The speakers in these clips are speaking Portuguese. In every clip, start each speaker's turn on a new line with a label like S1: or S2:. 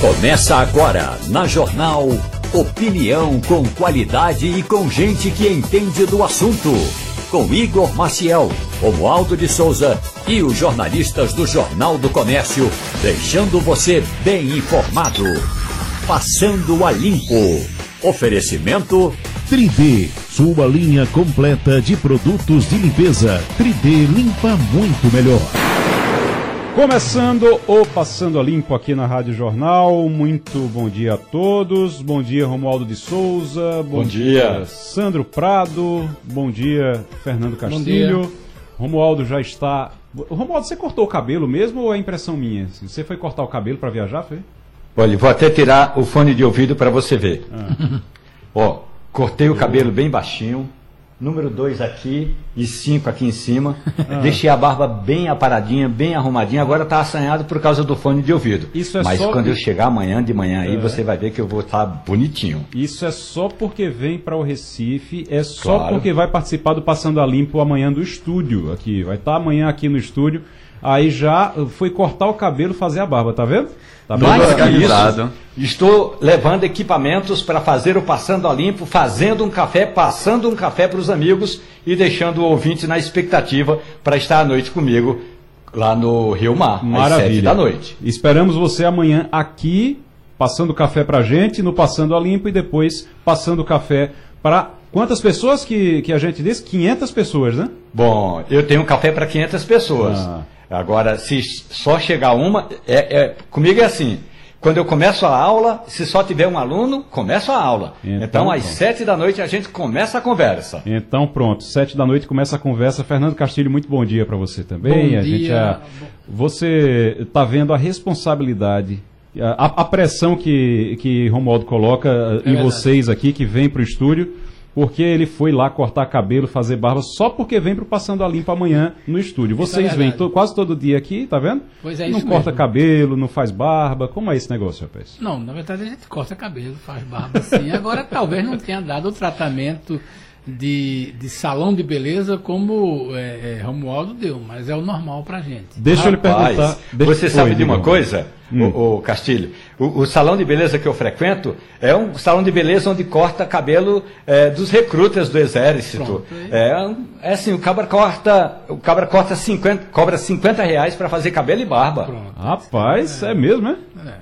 S1: Começa agora na Jornal Opinião com qualidade e com gente que entende do assunto. Com Igor Maciel, Romualdo de Souza e os jornalistas do Jornal do Comércio, deixando você bem informado. Passando a limpo. Oferecimento
S2: 3D, sua linha completa de produtos de limpeza. 3D limpa muito melhor.
S3: Começando o Passando a Limpo aqui na Rádio Jornal. Muito bom dia a todos. Bom dia, Romualdo de Souza. Bom,
S4: bom dia. dia.
S3: Sandro Prado. Bom dia, Fernando Castilho. Dia. Romualdo já está. Romualdo, você cortou o cabelo mesmo ou é impressão minha? Você foi cortar o cabelo para viajar, foi?
S4: Olha, vou até tirar o fone de ouvido para você ver. Ah. Ó, cortei o cabelo bem baixinho número 2 aqui e 5 aqui em cima. Ah. Deixei a barba bem aparadinha, bem arrumadinha. Agora está assanhado por causa do fone de ouvido.
S3: Isso é
S4: Mas
S3: só...
S4: quando eu chegar amanhã de manhã aí, é. você vai ver que eu vou estar tá bonitinho.
S3: Isso é só porque vem para o Recife, é só claro. porque vai participar do Passando a Limpo amanhã do estúdio aqui. Vai estar tá amanhã aqui no estúdio. Aí já foi cortar o cabelo, fazer a barba, tá vendo? Tá
S4: Mais que isso, estou levando equipamentos para fazer o Passando a Limpo, fazendo um café, passando um café para os amigos e deixando o ouvinte na expectativa para estar à noite comigo lá no Rio Mar,
S3: Maravilha. às sete
S4: da noite.
S3: Esperamos você amanhã aqui, passando café para gente, no Passando a Limpo e depois passando café para quantas pessoas que, que a gente disse? 500 pessoas, né?
S4: Bom, eu tenho café para 500 pessoas. Ah. Agora, se só chegar uma, é, é, comigo é assim. Quando eu começo a aula, se só tiver um aluno, começo a aula. Então, então às sete da noite, a gente começa a conversa.
S3: Então, pronto. Sete da noite começa a conversa. Fernando Castilho, muito bom dia para você também.
S5: Bom
S3: a
S5: dia.
S3: Gente, a, você está vendo a responsabilidade, a, a, pressão que, que Romualdo coloca é em verdade. vocês aqui, que vem para o estúdio porque ele foi lá cortar cabelo, fazer barba, só porque vem pro Passando a Limpo amanhã no estúdio. Vocês é vêm to, quase todo dia aqui, tá vendo?
S5: Pois é,
S3: Não
S5: isso
S3: corta
S5: mesmo.
S3: cabelo, não faz barba. Como é esse negócio, rapaz?
S5: Não, na verdade a gente corta cabelo, faz barba sim. Agora talvez não tenha dado o tratamento de, de salão de beleza como é, é, Romualdo deu, mas é o normal pra gente.
S4: Deixa Rapaz, eu lhe perguntar. Deixa... Você sabe Oi, de uma coisa, hum. o, o, Castilho? O, o, salão de beleza que eu frequento é um salão de beleza onde corta cabelo é, dos recrutas do exército. Pronto, é, é assim, o cabra corta, o cabra corta 50, cobra 50 reais para fazer cabelo e barba.
S3: Pronto. Rapaz, é, mesmo, né?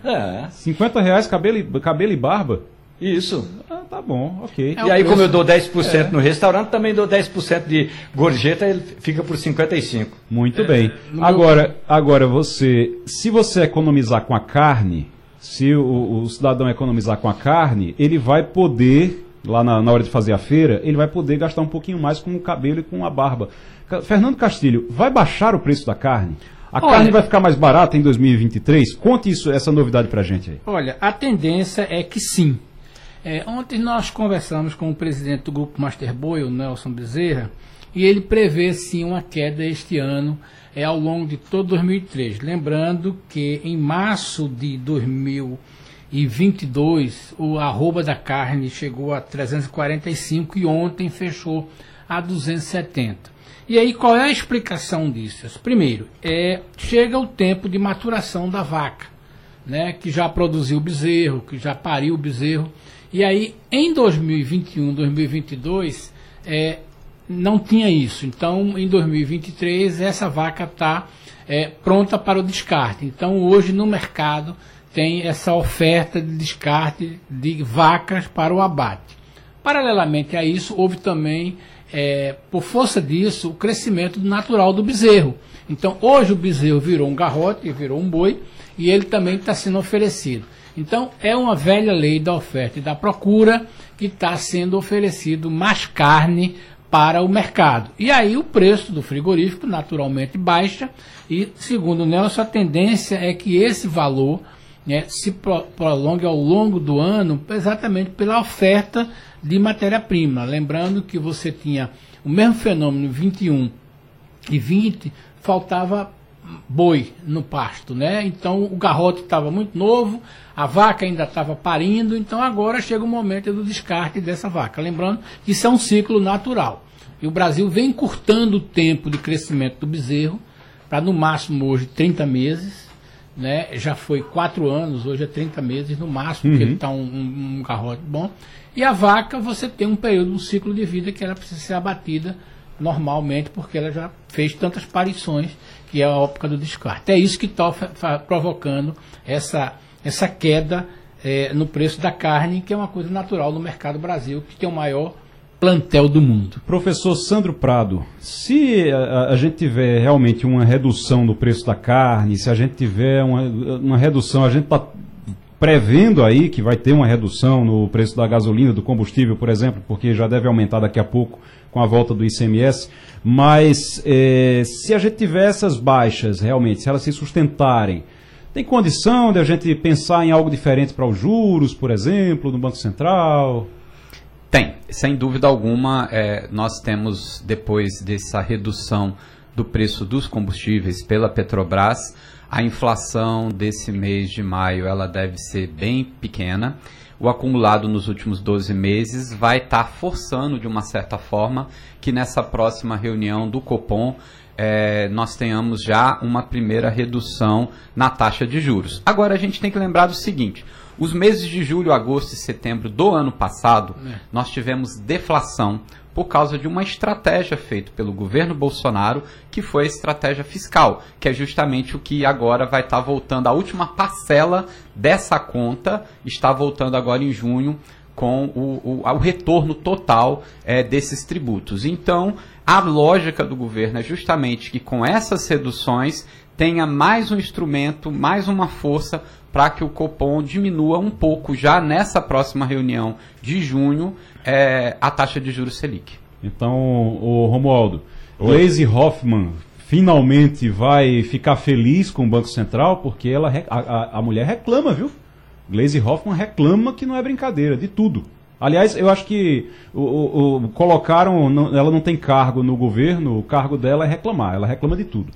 S3: É. 50 reais cabelo, cabelo e barba?
S4: Isso.
S3: Ah, tá bom, ok.
S4: É e aí, preço... como eu dou 10% é. no restaurante, também dou 10% de gorjeta, ele fica por 55%.
S3: Muito é. bem. Agora, agora, você, se você economizar com a carne, se o, o, cidadão economizar com a carne, ele vai poder, lá na, na hora de fazer a feira, ele vai poder gastar um pouquinho mais com o cabelo e com a barba. Fernando Castilho, vai baixar o preço da carne? A Olha, carne vai ficar mais barata em 2023? Conte isso, essa novidade pra gente aí.
S5: Olha, a tendência é que sim. É, ontem nós conversamos com o presidente do grupo Master Boy, o Nelson Bezerra, e ele prevê sim uma queda este ano é, ao longo de todo 2003. Lembrando que em março de 2022 o arroba da carne chegou a 345 e ontem fechou a 270. E aí qual é a explicação disso? Primeiro, é, chega o tempo de maturação da vaca, né, que já produziu o bezerro, que já pariu o bezerro e aí, em 2021, 2022, é, não tinha isso. Então, em 2023, essa vaca está é, pronta para o descarte. Então, hoje no mercado tem essa oferta de descarte de vacas para o abate. Paralelamente a isso, houve também, é, por força disso, o crescimento natural do bezerro. Então, hoje o bezerro virou um garrote, virou um boi, e ele também está sendo oferecido. Então, é uma velha lei da oferta e da procura que está sendo oferecido mais carne para o mercado. E aí o preço do frigorífico naturalmente baixa e, segundo o Nelson, a tendência é que esse valor né, se prolongue ao longo do ano exatamente pela oferta de matéria-prima. Lembrando que você tinha o mesmo fenômeno 21 e 20, faltava boi no pasto, né? Então o garrote estava muito novo, a vaca ainda estava parindo, então agora chega o momento do descarte dessa vaca. Lembrando que isso é um ciclo natural. E o Brasil vem encurtando o tempo de crescimento do bezerro para no máximo hoje 30 meses. né, já foi quatro anos, hoje é 30 meses no máximo, uhum. que ele está um, um, um garrote bom. E a vaca, você tem um período, um ciclo de vida que ela precisa ser abatida normalmente, porque ela já fez tantas parições, que é a época do descarte. É isso que está provocando essa, essa queda é, no preço da carne, que é uma coisa natural no mercado Brasil, que tem o maior plantel do mundo.
S3: Professor Sandro Prado, se a, a, gente tiver realmente uma redução no preço da carne, se a gente tiver uma, uma redução, a gente está prevendo aí que vai ter uma redução no preço da gasolina, do combustível, por exemplo, porque já deve aumentar daqui a pouco com a volta do ICMS. Mas é, se a gente tiver essas baixas realmente, se elas se sustentarem, tem condição de a gente pensar em algo diferente para os juros, por exemplo, no Banco Central?
S6: Tem, sem dúvida alguma. É, nós temos, depois dessa redução do preço dos combustíveis pela Petrobras, a inflação desse mês de maio ela deve ser bem pequena. O acumulado nos últimos 12 meses vai estar tá forçando, de uma certa forma, que nessa próxima reunião do Copom é, nós tenhamos já uma primeira redução na taxa de juros. Agora a gente tem que lembrar do seguinte: os meses de julho, agosto e setembro do ano passado, é. nós tivemos deflação por causa de uma estratégia feita pelo governo Bolsonaro, que foi a estratégia fiscal, que é justamente o que agora vai estar tá voltando. A última parcela dessa conta está voltando agora em junho com o, o, o retorno total é, desses tributos. Então, a lógica do governo é justamente que com essas reduções tenha mais um instrumento, mais uma força para que o Copom diminua um pouco já nessa próxima reunião de junho é, a taxa de juros Selic.
S3: Então, o Romualdo, Glaze Hoffman finalmente vai ficar feliz com o Banco Central porque ela a, a, mulher reclama, viu? Glaze Hoffman reclama que não é brincadeira, de tudo. Aliás, eu acho que o, o, o colocaram, não, ela não tem cargo no governo, o cargo dela é reclamar, ela reclama de tudo.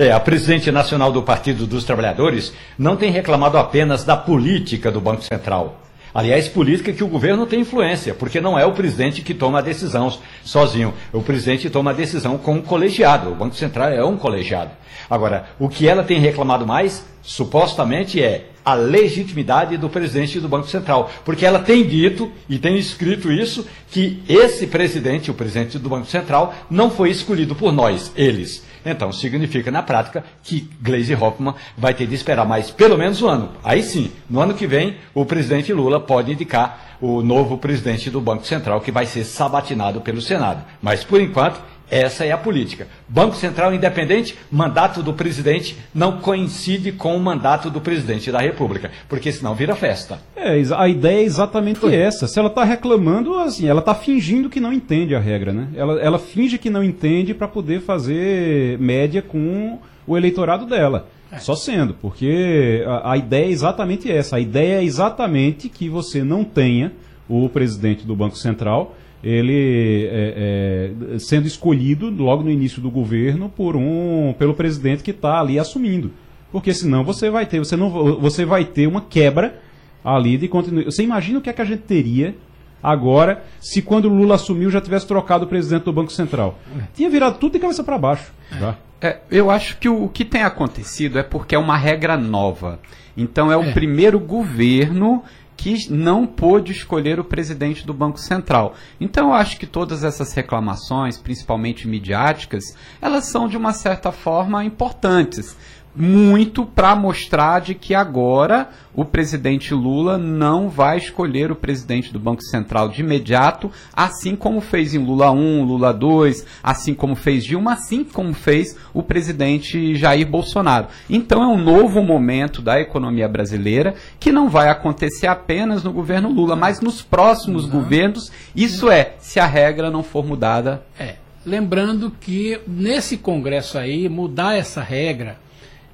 S4: É, a presidente nacional do Partido dos Trabalhadores não tem reclamado apenas da política do Banco Central. Aliás, política que o governo tem influência, porque não é o presidente que toma a decisão sozinho. O presidente toma a decisão com um colegiado. O Banco Central é um colegiado. Agora, o que ela tem reclamado mais, supostamente, é a legitimidade do presidente do Banco Central. Porque ela tem dito, e tem escrito isso, que esse presidente, o presidente do Banco Central, não foi escolhido por nós, eles. Então, significa na prática que Gleisi Hoffmann vai ter de esperar mais pelo menos um ano. Aí sim, no ano que vem, o presidente Lula pode indicar o novo presidente do Banco Central, que vai ser sabatinado pelo Senado. Mas, por enquanto, essa é a política. Banco Central independente, mandato do presidente não coincide com o mandato do presidente da República, porque senão vira festa.
S3: É, a ideia é exatamente Foi. essa. Se ela está reclamando, assim, ela está fingindo que não entende a regra, né? Ela, ela finge que não entende para poder fazer média com o eleitorado dela. É. Só sendo, porque a, a ideia é exatamente essa. A ideia é exatamente que você não tenha o presidente do Banco Central ele é, é, sendo escolhido logo no início do governo por um pelo presidente que está ali assumindo porque senão você vai ter você não você vai ter uma quebra ali de continuidade você imagina o que é que a gente teria agora se quando o Lula assumiu já tivesse trocado o presidente do Banco Central tinha virado tudo de cabeça para baixo já.
S6: É, eu acho que o, o, que tem acontecido é porque é uma regra nova então é o é. primeiro governo que não pôde escolher o presidente do Banco Central. Então eu acho que todas essas reclamações, principalmente midiáticas, elas são de uma certa forma importantes muito para mostrar de que agora o presidente Lula não vai escolher o presidente do Banco Central de imediato, assim como fez em Lula 1, Lula 2, assim como fez Dilma, assim como fez o presidente Jair Bolsonaro. Então é um novo momento da economia brasileira que não vai acontecer apenas no governo Lula, mas nos próximos uhum. governos. Isso é, se a regra não for mudada.
S5: É. Lembrando que nesse Congresso aí, mudar essa regra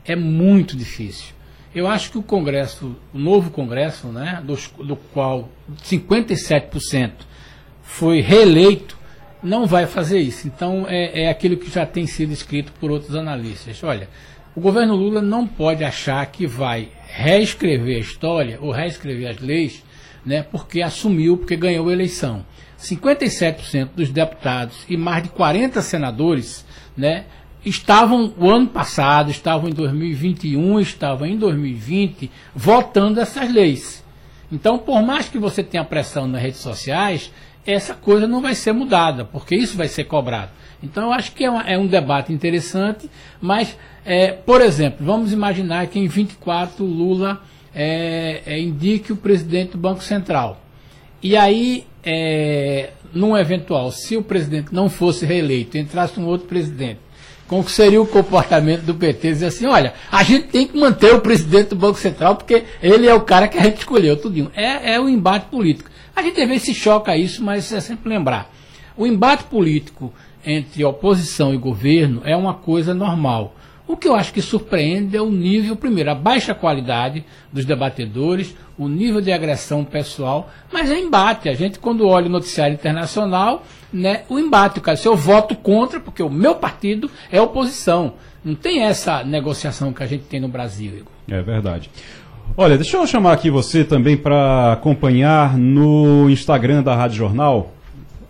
S5: é muito difícil. Eu acho que o Congresso, o novo Congresso, né, do, do qual 57% foi reeleito, não vai fazer isso. Então, é, é aquilo que já tem sido escrito por outros analistas. Olha, o governo Lula não pode achar que vai reescrever a história ou reescrever as leis, né, porque assumiu, porque ganhou a eleição. 57% dos deputados e mais de 40 senadores né, estavam o ano passado, estavam em 2021, estavam em 2020 votando essas leis. Então, por mais que você tenha pressão nas redes sociais, essa coisa não vai ser mudada, porque isso vai ser cobrado. Então, eu acho que é, uma, é um debate interessante, mas, é, por exemplo, vamos imaginar que em 24 Lula é, é, indique o presidente do Banco Central. E aí, é, num eventual, se o presidente não fosse reeleito, entrasse um outro presidente, como seria o comportamento do PT, dizer assim, olha, a gente tem que manter o presidente do Banco Central, porque ele é o cara que a gente escolheu, tudinho. É, é o embate político. A gente às vezes se choca isso, mas é sempre lembrar. O embate político entre oposição e governo é uma coisa normal. O que eu acho que surpreende é o nível, primeiro, a baixa qualidade dos debatedores, o nível de agressão pessoal, mas é embate. A gente, quando olha o noticiário internacional, né, o embate, cara, se eu voto contra, porque o meu partido é oposição. Não tem essa negociação que a gente tem no Brasil, Igor.
S3: É verdade. Olha, deixa eu chamar aqui você também para acompanhar no Instagram da Rádio Jornal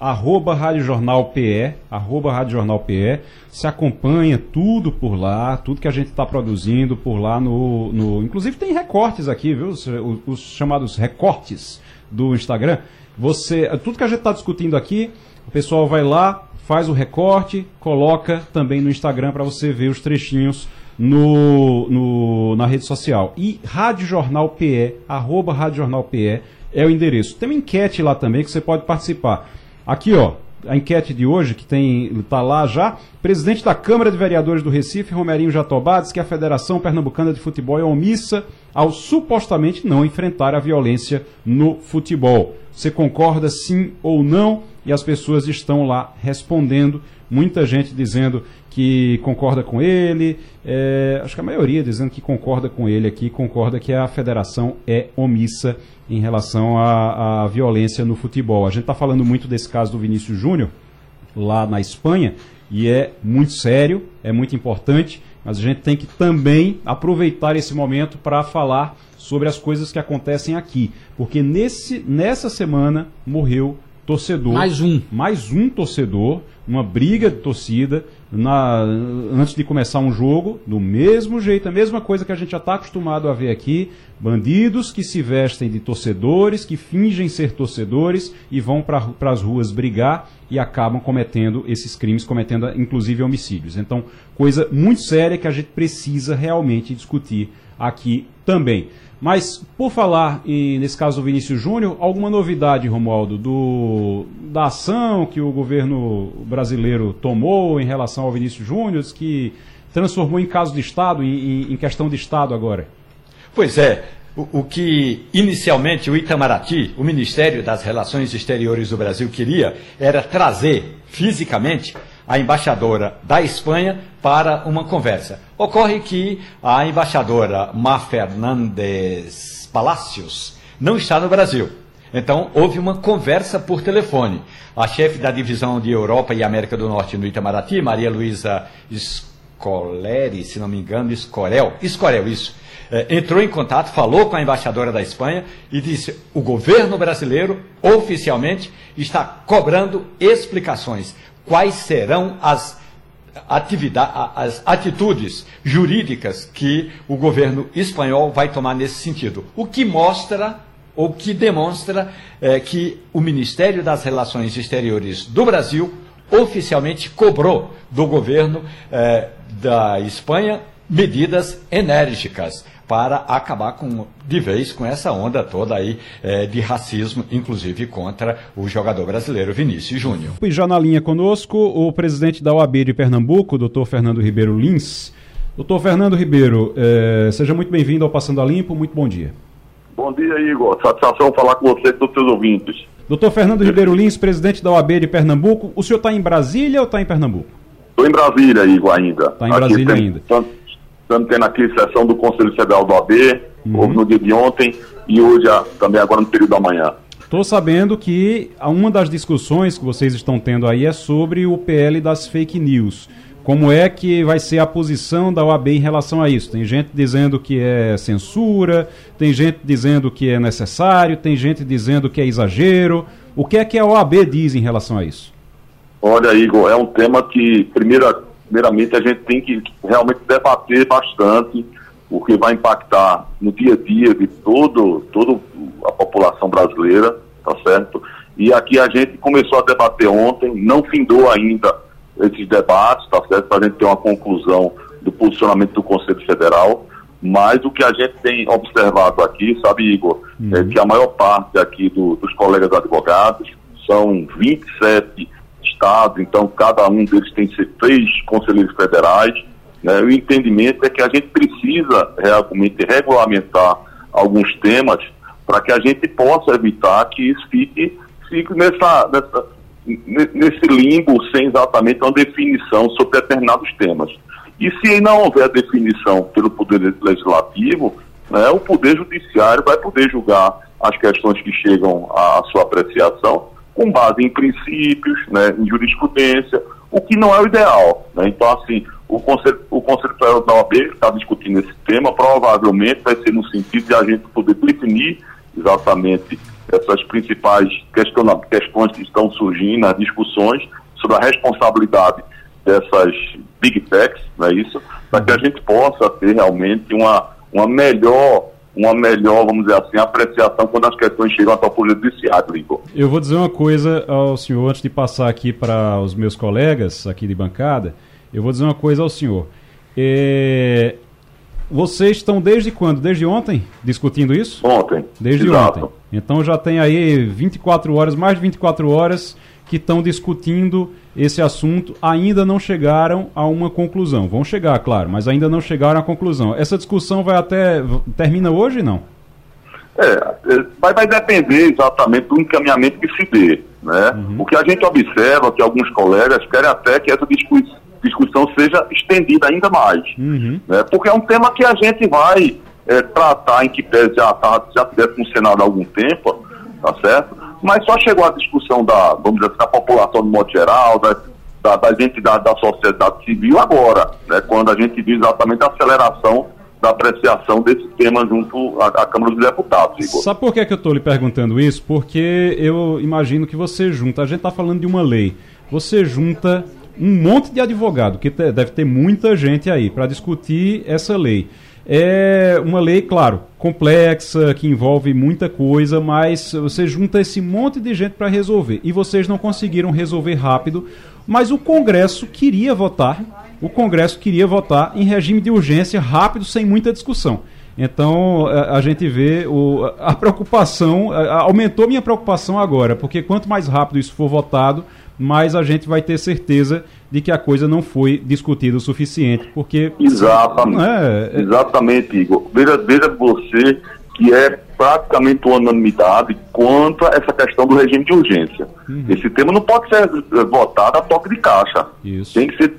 S3: arroba Rádio Jornal PE, arroba Rádio Jornal PE, se acompanha tudo por lá, tudo que a gente está produzindo por lá no, no, Inclusive tem recortes aqui, viu? Os, os chamados recortes do Instagram. Você. Tudo que a gente está discutindo aqui, o pessoal vai lá, faz o recorte, coloca também no Instagram para você ver os trechinhos no, no, na rede social. E Rádio Jornal PE, arroba Rádio Jornal PE, é o endereço. Tem uma enquete lá também que você pode participar. Aqui, ó, a enquete de hoje, que está lá já. Presidente da Câmara de Vereadores do Recife, Romerinho Jatobá, diz que a Federação Pernambucana de Futebol é omissa ao supostamente não enfrentar a violência no futebol. Você concorda sim ou não? E as pessoas estão lá respondendo. Muita gente dizendo que concorda com ele, é, acho que a maioria dizendo que concorda com ele aqui, concorda que a federação é omissa em relação à, à violência no futebol. A gente está falando muito desse caso do Vinícius Júnior, lá na Espanha, e é muito sério, é muito importante, mas a gente tem que também aproveitar esse momento para falar sobre as coisas que acontecem aqui. Porque nesse, nessa semana morreu torcedor.
S5: Mais um.
S3: Mais um torcedor, uma briga de torcida, na, antes de começar um jogo, do mesmo jeito, a mesma coisa que a gente já está acostumado a ver aqui: bandidos que se vestem de torcedores, que fingem ser torcedores e vão para as ruas brigar e acabam cometendo esses crimes, cometendo inclusive homicídios. Então, coisa muito séria que a gente precisa realmente discutir aqui também. Mas, por falar, e nesse caso do Vinícius Júnior, alguma novidade, Romualdo, do, da ação que o governo brasileiro tomou em relação ao Vinícius Júnior, que transformou em caso de Estado, em, em questão de Estado agora?
S4: Pois é. O, o, que inicialmente o Itamaraty, o Ministério das Relações Exteriores do Brasil, queria era trazer fisicamente a embaixadora da Espanha para uma conversa. Ocorre que a embaixadora Má Fernandes Palacios não está no Brasil. Então, houve uma conversa por telefone. A chefe da divisão de Europa e América do Norte no Itamaraty, Maria Luísa Scoleri, se não me engano, Escorel, Escorel, isso, é, entrou em contato, falou com a embaixadora da Espanha e disse: o governo brasileiro, oficialmente, está cobrando explicações quais serão as as atitudes jurídicas que o governo espanhol vai tomar nesse sentido. O que mostra ou que demonstra é, que o Ministério das Relações Exteriores do Brasil oficialmente cobrou do governo é, da Espanha medidas enérgicas para acabar com, de vez com essa onda toda aí é, de racismo, inclusive contra o jogador brasileiro Vinícius Júnior.
S3: E já na linha conosco, o presidente da OAB de Pernambuco, doutor Fernando Ribeiro Lins. Doutor Fernando Ribeiro, é, seja muito bem-vindo ao Passando a Limpo, muito bom dia.
S7: Bom dia, Igor. Satisfação falar com você e com os seus ouvintes.
S3: Doutor Fernando Ribeiro Lins, presidente da OAB de Pernambuco. O senhor está em Brasília ou está em Pernambuco?
S7: Estou em Brasília, Igor, ainda.
S3: Está em Brasília tem, ainda.
S7: Estamos tendo aqui sessão do Conselho Federal do AB, uhum. no dia de ontem, e hoje também agora no período da manhã.
S3: Estou sabendo que uma das discussões que vocês estão tendo aí é sobre o PL das fake news. Como é que vai ser a posição da OAB em relação a isso? Tem gente dizendo que é censura, tem gente dizendo que é necessário, tem gente dizendo que é exagero. O que é que a OAB diz em relação a isso?
S7: Olha, Igor, é um tema que, primeiro, primeiramente a gente tem que realmente debater bastante o que vai impactar no dia a dia de todo, toda a população brasileira, tá certo? E aqui a gente começou a debater ontem, não findou ainda esses debates, tá certo? Para a gente ter uma conclusão do posicionamento do Conselho Federal, mas o que a gente tem observado aqui, sabe, Igor, é uhum. é que a maior parte aqui do, dos colegas advogados são 27 estados, então cada um deles tem três conselheiros federais. Né? O entendimento é que a gente precisa realmente regulamentar alguns temas para que a gente possa evitar que isso fique, fique nessa, nessa, nesse limbo sem exatamente uma definição sobre determinados temas. E se não houver definição pelo Poder Legislativo, né, o Poder Judiciário vai poder julgar as questões que chegam à sua apreciação com base em princípios, né, em jurisprudência, o que não é o ideal. Né? Então, assim, o Conselho, o Federal da OAB está discutindo esse tema, provavelmente vai ser no sentido de a gente poder definir exatamente essas principais questões que estão surgindo, as discussões sobre a responsabilidade dessas big techs, não é isso? Para que a gente possa ter realmente uma, uma melhor uma melhor, vamos dizer assim, apreciação quando as questões chegam até o Poder Judiciário, Igor.
S3: Eu vou dizer uma coisa ao senhor, antes de passar aqui para os meus colegas aqui de bancada, eu vou dizer uma coisa ao senhor. É... Vocês estão desde quando? Desde ontem discutindo isso?
S7: Ontem.
S3: Desde Exato. ontem. Então já tem aí 24 horas, mais de 24 horas que estão discutindo esse assunto ainda não chegaram a uma conclusão. Vão chegar, claro, mas ainda não chegaram à conclusão. Essa discussão vai até. termina hoje não?
S7: É, é, vai, vai depender exatamente do encaminhamento que se dê. Né? Uhum. O que a gente observa que alguns colegas querem até que essa discussão, discussão seja estendida ainda mais. Uhum. Né? Porque é um tema que a gente vai é, tratar em que pese já, tá, já tivesse funcionado há algum tempo, tá certo? Mas só chegou a discussão da, vamos dizer assim, da população de modo geral, da, da, das entidades da sociedade civil agora, né, quando a gente viu exatamente a aceleração da apreciação desse tema junto à, à Câmara dos Deputados.
S3: Igor. Sabe por que, é que eu estou lhe perguntando isso? Porque eu imagino que você junta, a gente está falando de uma lei, você junta um monte de advogado, que deve ter muita gente aí para discutir essa lei. É uma lei, claro, complexa, que envolve muita coisa, mas você junta esse monte de gente para resolver. E vocês não conseguiram resolver rápido, mas o Congresso queria votar. O Congresso queria votar em regime de urgência rápido, sem muita discussão. Então a, gente vê o, a preocupação, aumentou minha preocupação agora, porque quanto mais rápido isso for votado, mais a gente vai ter certeza de que a coisa não foi discutida o suficiente, porque...
S7: Exatamente, é, é... exatamente Igor. Veja, veja você que é praticamente unanimidade quanto a essa questão do regime de urgência. Uhum. Esse tema não pode ser eh, votado a toque de caixa. Isso. Tem que ser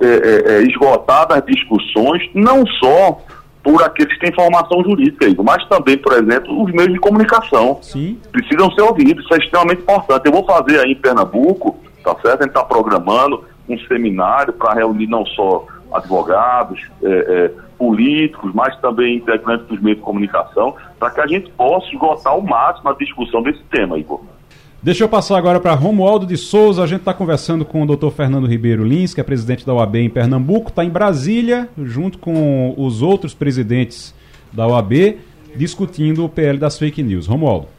S7: é, é, é esgotadas as discussões, não só por aqueles que têm formação jurídica, Igor, mas também, por exemplo, os meios de comunicação. Sim. Precisam ser ouvidos, isso é extremamente importante. Eu vou fazer aí em Pernambuco, tá certo? A gente está programando um seminário para reunir não só advogados, é, é, políticos, mas também integrantes dos meios de comunicação, para que a gente possa esgotar ao máximo a discussão desse tema, Igor.
S3: Deixa eu passar agora para Romualdo de Souza. A gente está conversando com o doutor Fernando Ribeiro Lins, que é presidente da OAB em Pernambuco, está em Brasília, junto com os outros presidentes da OAB, discutindo o PL das fake news. Romualdo.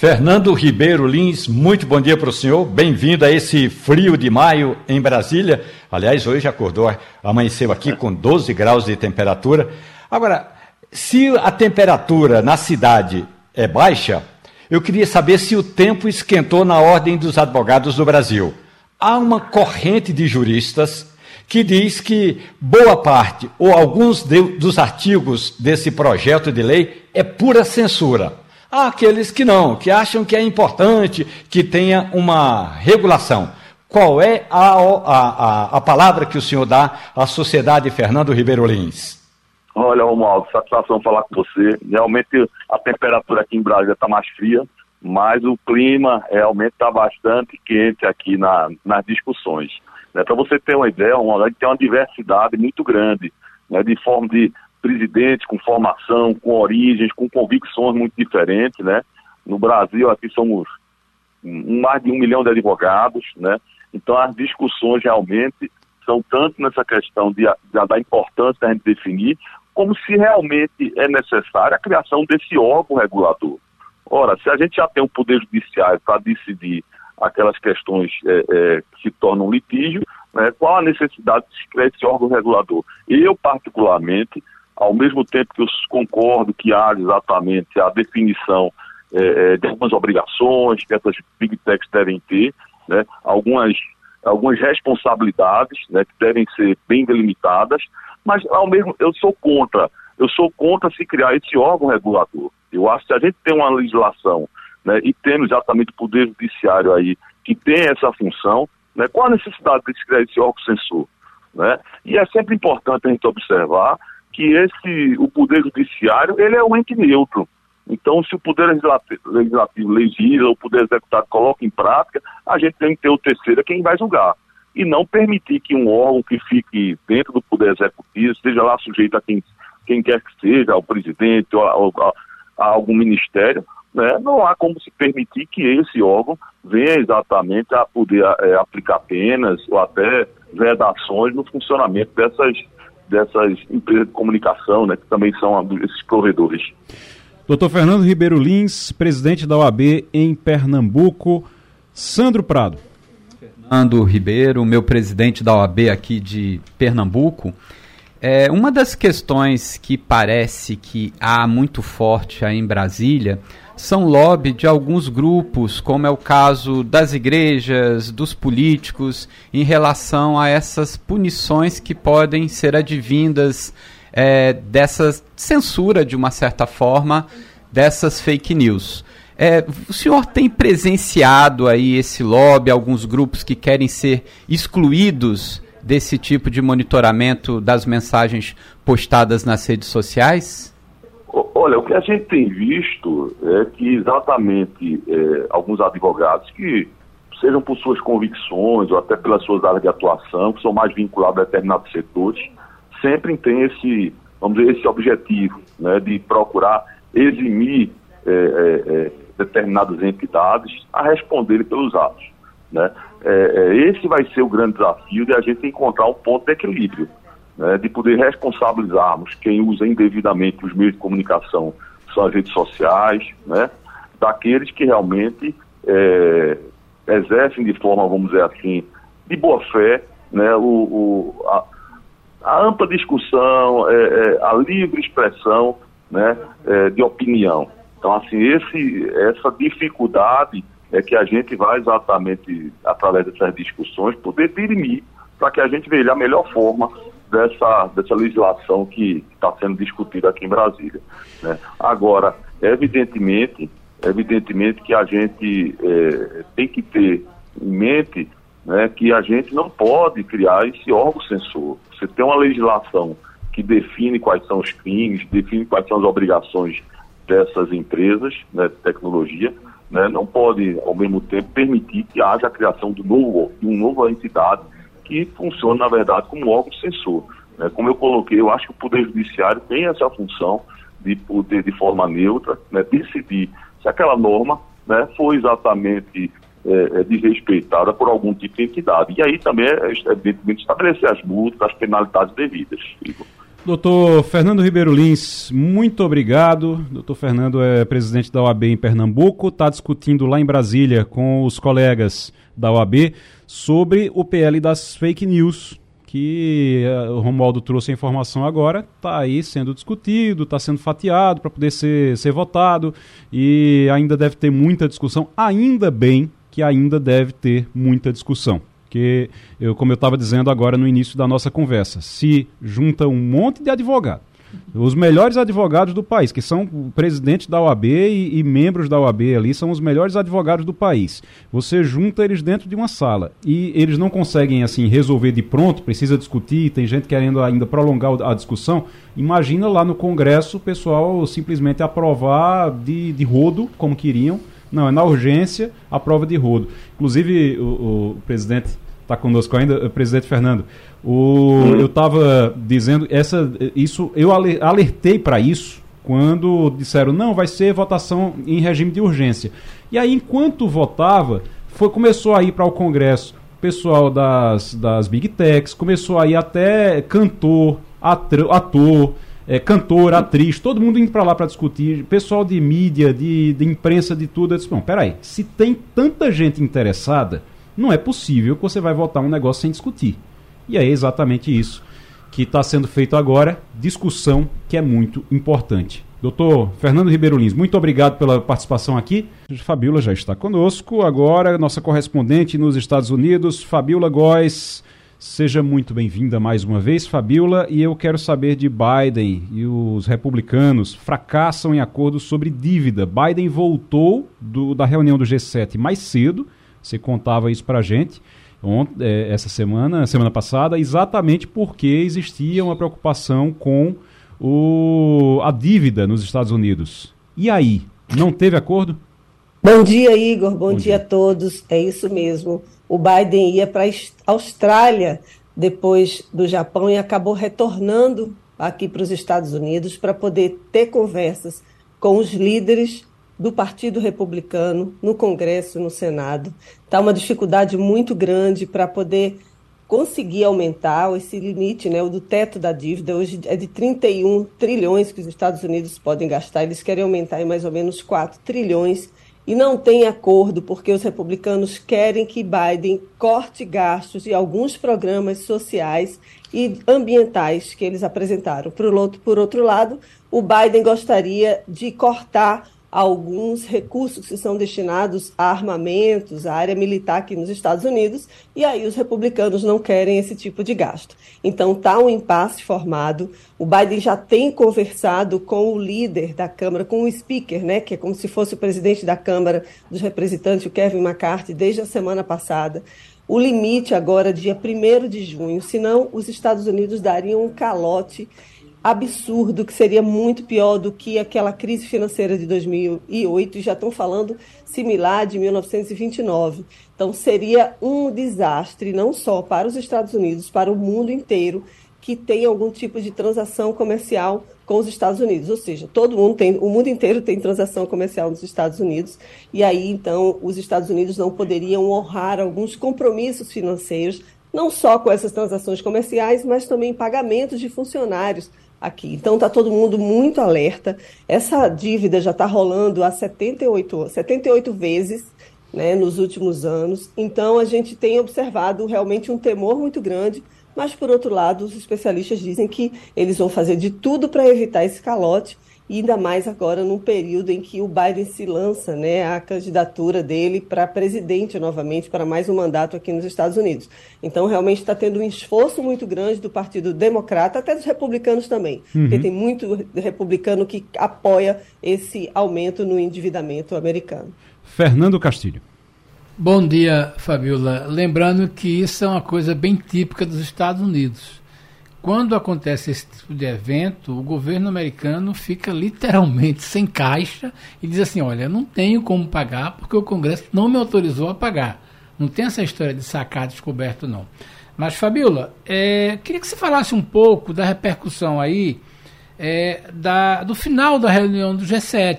S4: Fernando Ribeiro Lins, muito bom dia para o senhor. Bem-vindo a esse frio de maio em Brasília. Aliás, hoje acordou, amanheceu aqui com 12 graus de temperatura. Agora, se a temperatura na cidade é baixa, eu queria saber se o tempo esquentou na ordem dos advogados do Brasil. Há uma corrente de juristas que diz que boa parte ou alguns de, dos artigos desse projeto de lei é pura censura. Há aqueles que não, que acham que é importante que tenha uma regulação. Qual é a, a, a, palavra que o senhor dá à sociedade Fernando Ribeiro Lins?
S7: Olha, Romualdo, satisfação falar com você. Realmente a temperatura aqui em Brasília está mais fria, mas o clima realmente está bastante quente aqui na, nas discussões. Né? Para você ter uma ideia, a gente tem uma diversidade muito grande né? de forma de presidentes com formação, com origens, com convicções muito diferentes, né? No Brasil, aqui somos mais de um milhão de advogados, né? Então, as discussões realmente atenção tanto nessa questão de, de, da importância da gente definir, como se realmente é necessária a criação desse órgão regulador. Ora, se a gente já tem um poder judiciário para decidir aquelas questões é, é, que se tornam litígio, né, qual a necessidade de se criar esse órgão regulador? Eu, particularmente, ao mesmo tempo que eu concordo que há exatamente a definição é, é, de algumas obrigações que essas big techs devem ter, né, algumas, algumas responsabilidades né, que devem ser bem delimitadas, mas ao mesmo eu sou contra, eu sou contra se criar esse órgão regulador. Eu acho que se a gente tem uma legislação né, e temos exatamente o poder judiciário aí que tem essa função, né, qual a necessidade de se criar esse órgão censor? Né? E é sempre importante a gente observar que esse, o poder judiciário ele é um ente neutro. Então, se o Poder Legislativo, legislativo legisla, o Poder Executivo coloca em prática, a gente tem que ter o terceiro, quem vai julgar. E não permitir que um órgão que fique dentro do Poder Executivo, seja lá sujeito a quem, quem quer que seja, ao presidente ou a, a, a algum ministério, né, não há como se permitir que esse órgão venha exatamente a poder é, aplicar penas ou até vedações no funcionamento dessas, dessas empresas de comunicação, né, que também são esses provedores.
S3: Doutor Fernando Ribeiro Lins, presidente da OAB em Pernambuco. Sandro Prado.
S6: Fernando Ribeiro, meu presidente da OAB aqui de Pernambuco. É, uma das questões que parece que há muito forte aí em Brasília são lobby de alguns grupos, como é o caso das igrejas, dos políticos, em relação a essas punições que podem ser advindas é, dessa censura, de uma certa forma, dessas fake news. É, o senhor tem presenciado aí esse lobby, alguns grupos que querem ser excluídos desse tipo de monitoramento das mensagens postadas nas redes sociais?
S7: Olha, o que a gente tem visto é que exatamente é, alguns advogados que sejam por suas convicções ou até pelas suas áreas de atuação, que são mais vinculados a determinados setores, sempre tem esse, vamos dizer, esse objetivo né, de procurar eximir é, é, é determinadas entidades a responderem pelos atos. Né? É, é, esse vai ser o grande desafio de a gente encontrar um ponto de equilíbrio, né? de poder responsabilizarmos quem usa indevidamente os meios de comunicação, são as redes sociais, né? daqueles que realmente é, exercem de forma, vamos dizer assim, de boa fé, né? o, o a, a ampla discussão, é, é, a livre expressão né, é, de opinião. Então, assim, esse, essa dificuldade é que a gente vai exatamente, através dessas discussões, poder dirimir para que a gente veja a melhor forma dessa, dessa legislação que está sendo discutida aqui em Brasília. Né? Agora, evidentemente, evidentemente que a gente é, tem que ter em mente né, que a gente não pode criar esse órgão censor. Você tem uma legislação que define quais são os crimes, define quais são as obrigações dessas empresas né, de tecnologia, né, não pode, ao mesmo tempo, permitir que haja a criação de, novo, de uma nova entidade que funcione, na verdade, como órgão censor. Né. Como eu coloquei, eu acho que o Poder Judiciário tem essa função de poder, de forma neutra, né, decidir se aquela norma né, foi exatamente é, é, desrespeitada por algum tipo de entidade. E aí também é, evidentemente, estabelecer as multas, as penalidades devidas.
S3: Doutor Fernando Ribeiro Lins, muito obrigado. Doutor Fernando é presidente da OAB em Pernambuco, está discutindo lá em Brasília com os colegas da OAB sobre o PL das fake news, que uh, o Romualdo trouxe a informação agora, está aí sendo discutido, está sendo fatiado para poder ser, ser votado e ainda deve ter muita discussão. Ainda bem que ainda deve ter muita discussão. Porque, eu, como eu estava dizendo agora no início da nossa conversa, se junta um monte de advogados, os melhores advogados do país, que são o presidente da OAB e, e, membros da OAB ali, são os melhores advogados do país. Você junta eles dentro de uma sala e eles não conseguem assim resolver de pronto, precisa discutir, tem gente querendo ainda prolongar a discussão. Imagina lá no Congresso o pessoal simplesmente aprovar de, de rodo, como queriam, não, é na urgência a prova de rodo. Inclusive, o, o presidente está conosco ainda, o presidente Fernando. O, eu estava dizendo, essa, isso, eu alertei para isso quando disseram, não, vai ser votação em regime de urgência. E aí, enquanto votava, foi, começou a ir para o Congresso pessoal das, das Big Techs, começou aí até cantor, ator, ator é, cantor, atriz, todo mundo indo para lá para discutir, pessoal de mídia, de, de imprensa, de tudo. Eu disse, bom, peraí, se tem tanta gente interessada, não é possível que você vai votar um negócio sem discutir. E é exatamente isso que está sendo feito agora, discussão que é muito importante. Doutor Fernando Ribeiro Lins, muito obrigado pela participação aqui. Fabiola já está conosco. Agora, nossa correspondente nos Estados Unidos, Fabiola Góes. Seja muito bem-vinda mais uma vez, Fabiola. E eu quero saber de Biden e os republicanos fracassam em acordo sobre dívida. Biden voltou do, da reunião do G7 mais cedo, você contava isso para a gente ontem, é, essa semana, semana passada, exatamente porque existia uma preocupação com o, a dívida nos Estados Unidos. E aí, não teve acordo?
S8: Bom dia, Igor. Bom, Bom dia. dia. a todos. É isso mesmo. O Biden ia para a Austrália depois do Japão e acabou retornando aqui para os Estados Unidos para poder ter conversas com os líderes do Partido Republicano no Congresso, no Senado. Está uma dificuldade muito grande para poder conseguir aumentar esse limite, né, o do teto da dívida, hoje é de 31 trilhões que os Estados Unidos podem gastar, eles querem aumentar em mais ou menos 4 trilhões e não tem acordo porque os republicanos querem que Biden corte gastos de alguns programas sociais e ambientais que eles apresentaram. Outro, por outro lado, o Biden gostaria de cortar alguns recursos que são destinados a armamentos, à área militar aqui nos Estados Unidos, e aí os republicanos não querem esse tipo de gasto. Então está um impasse formado. O Biden já tem conversado com o líder da Câmara, com o speaker, né, que é como se fosse o presidente da Câmara dos Representantes, o Kevin McCarthy, desde a semana passada. O limite agora, dia 1 de junho, senão os Estados Unidos dariam um calote absurdo, que seria muito pior do que aquela crise financeira de 2008, e já estão falando similar de 1929. Então, seria um desastre, não só para os Estados Unidos, para o mundo inteiro, que tem algum tipo de transação comercial com os Estados Unidos, ou seja, todo mundo tem, o mundo inteiro tem transação comercial nos Estados Unidos, e aí então os Estados Unidos não poderiam honrar alguns compromissos financeiros, não só com essas transações comerciais, mas também pagamentos de funcionários aqui. Então está todo mundo muito alerta. Essa dívida já está rolando há 78, 78 vezes né, nos últimos anos. Então a gente tem observado realmente um temor muito grande. Mas, por outro lado, os especialistas dizem que eles vão fazer de tudo para evitar esse calote e ainda mais agora num período em que o Biden se lança né, a candidatura dele para presidente novamente, para mais um mandato aqui nos Estados Unidos. Então, realmente está tendo um esforço muito grande do Partido Democrata, até dos republicanos também, uhum. porque tem muito republicano que apoia esse aumento no endividamento americano.
S3: Fernando Castilho.
S5: Bom dia, Fabiola. Lembrando que isso é uma coisa bem típica dos Estados Unidos quando acontece esse tipo de evento, o governo americano fica literalmente sem caixa e diz assim: olha, não tenho como pagar porque o Congresso não me autorizou a pagar. Não tem essa história de sacar descoberto, não. Mas, Fabiola, é, queria que você falasse um pouco da repercussão aí é, da, do final da reunião do G7.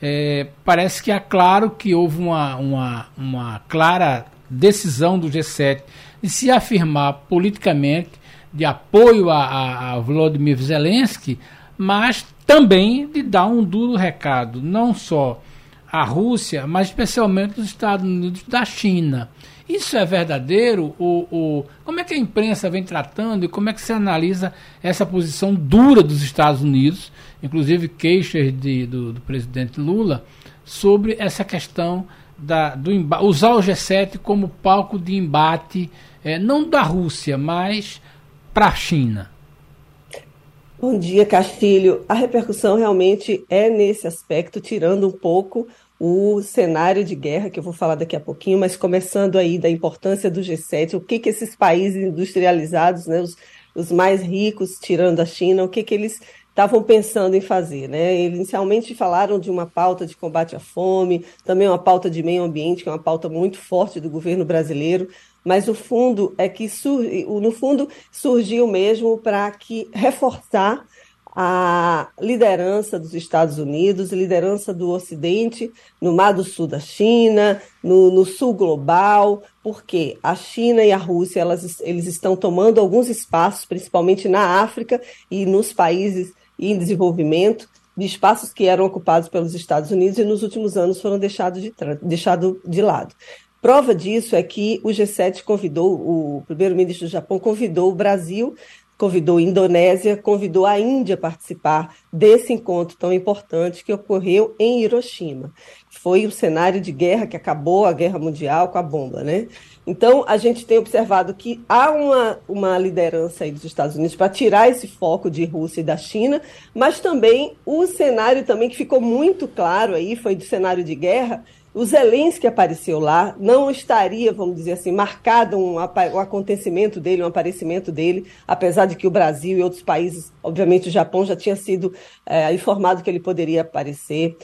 S5: É, parece que é claro que houve uma, uma, uma clara decisão do G7 de se afirmar politicamente de apoio a, a Volodymyr Zelensky, mas também de dar um duro recado, não só à Rússia, mas especialmente os Estados Unidos da China. Isso é verdadeiro? O, como é que a imprensa vem tratando e como é que se analisa essa posição dura dos Estados Unidos, inclusive queixas de, do, do presidente Lula, sobre essa questão da, do usar o G7 como palco de embate, é, não da Rússia, mas para a China?
S8: Bom dia, Castilho. A repercussão realmente é nesse aspecto, tirando um pouco o cenário de guerra, que eu vou falar daqui a pouquinho, mas começando aí da importância do G7, o que, que esses países industrializados, né, os, os mais ricos, tirando a China, o que, que eles estavam pensando em fazer. Né? Inicialmente falaram de uma pauta de combate à fome, também uma pauta de meio ambiente, que é uma pauta muito forte do governo brasileiro, mas o fundo é que no fundo surgiu mesmo para que reforçar a liderança dos Estados Unidos, liderança do Ocidente, no Mar do Sul da China, no, no Sul global, porque a China e a Rússia elas, eles estão tomando alguns espaços, principalmente na África e nos países em desenvolvimento, de espaços que eram ocupados pelos Estados Unidos e nos últimos anos foram deixados de, deixado de lado. Prova disso é que o G7 convidou, o primeiro-ministro do Japão convidou o Brasil convidou a Indonésia, convidou a Índia a participar desse encontro tão importante que ocorreu em Hiroshima. Foi o cenário de guerra que acabou a guerra mundial com a bomba, né? Então, a gente tem observado que há uma, uma liderança aí dos Estados Unidos para tirar esse foco de Rússia e da China, mas também o cenário também que ficou muito claro aí, foi do cenário de guerra, o Zelensky apareceu lá, não estaria, vamos dizer assim, marcado um, um, acontecimento dele, um aparecimento dele, apesar de que o Brasil e outros países, obviamente o Japão já tinha sido é, informado que ele poderia aparecer.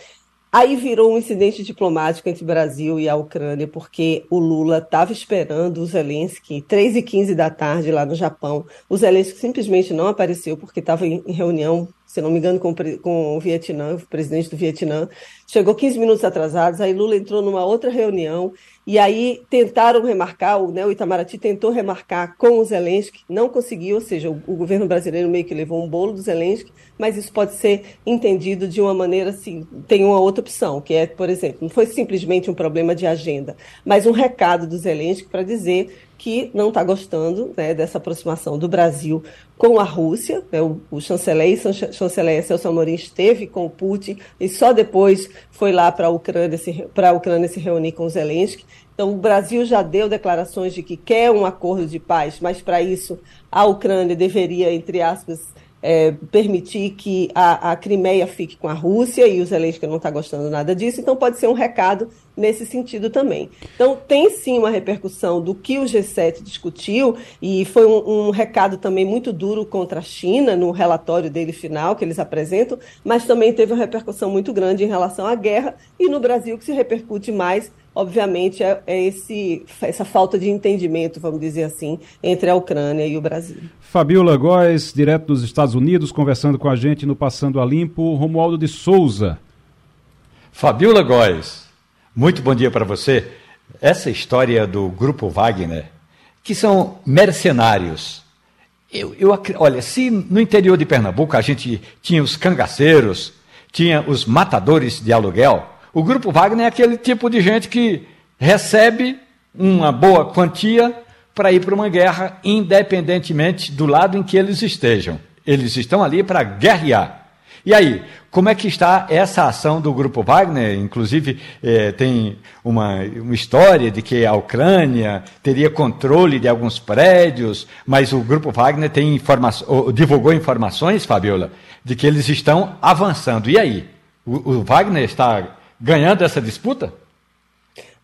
S8: Aí virou um incidente diplomático entre o Brasil e a Ucrânia, porque o Lula estava esperando o Zelensky, 3 e 15 da tarde lá no Japão. O Zelensky simplesmente não apareceu porque estava em reunião se não me engano, com, com o Vietnã, o presidente do Vietnã, chegou 15 minutos atrasados, aí Lula entrou numa outra reunião, e aí tentaram remarcar, o, né, o Itamaraty tentou remarcar com o Zelensky, não conseguiu, ou seja, o, o, governo brasileiro meio que levou um bolo do Zelensky, mas isso pode ser entendido de uma maneira assim, tem uma outra opção, que é, por exemplo, não foi simplesmente um problema de agenda, mas um recado do Zelensky para dizer que não está gostando né, dessa aproximação do Brasil com a Rússia. Né, o, o chanceler chanceler Celso Amorim esteve com o Putin e só depois foi lá para a Ucrânia, se, Ucrânia se reunir com Zelensky. Então, o Brasil já deu declarações de que quer um acordo de paz, mas para isso a Ucrânia deveria, entre aspas, é, permitir que a, a Crimeia fique com a Rússia e o Zelensky não está gostando nada disso, então pode ser um recado nesse sentido também. Então, tem sim uma repercussão do que o G7 discutiu, e foi um, um, recado também muito duro contra a China no relatório dele final que eles apresentam, mas também teve uma repercussão muito grande em relação à guerra, e no Brasil que se repercute mais obviamente, é, é, esse, essa falta de entendimento, vamos dizer assim, entre a Ucrânia e o Brasil.
S3: Fabiola Góes, direto dos Estados Unidos, conversando com a gente no Passando a Limpo, Romualdo de Souza.
S4: Fabiola Góes, muito bom dia para você. Essa história do Grupo Wagner, que são mercenários. Eu, eu, olha, se no interior de Pernambuco a gente tinha os cangaceiros, tinha os matadores de aluguel, o grupo Wagner é aquele tipo de gente que recebe uma boa quantia para ir para uma guerra, independentemente do lado em que eles estejam. Eles estão ali para guerrear. E aí, como é que está essa ação do Grupo Wagner? Inclusive, eh, tem uma, uma história de que a Ucrânia teria controle de alguns prédios, mas o Grupo Wagner tem informa divulgou informações, Fabiola, de que eles estão avançando. E aí? O, o Wagner está ganhando essa disputa?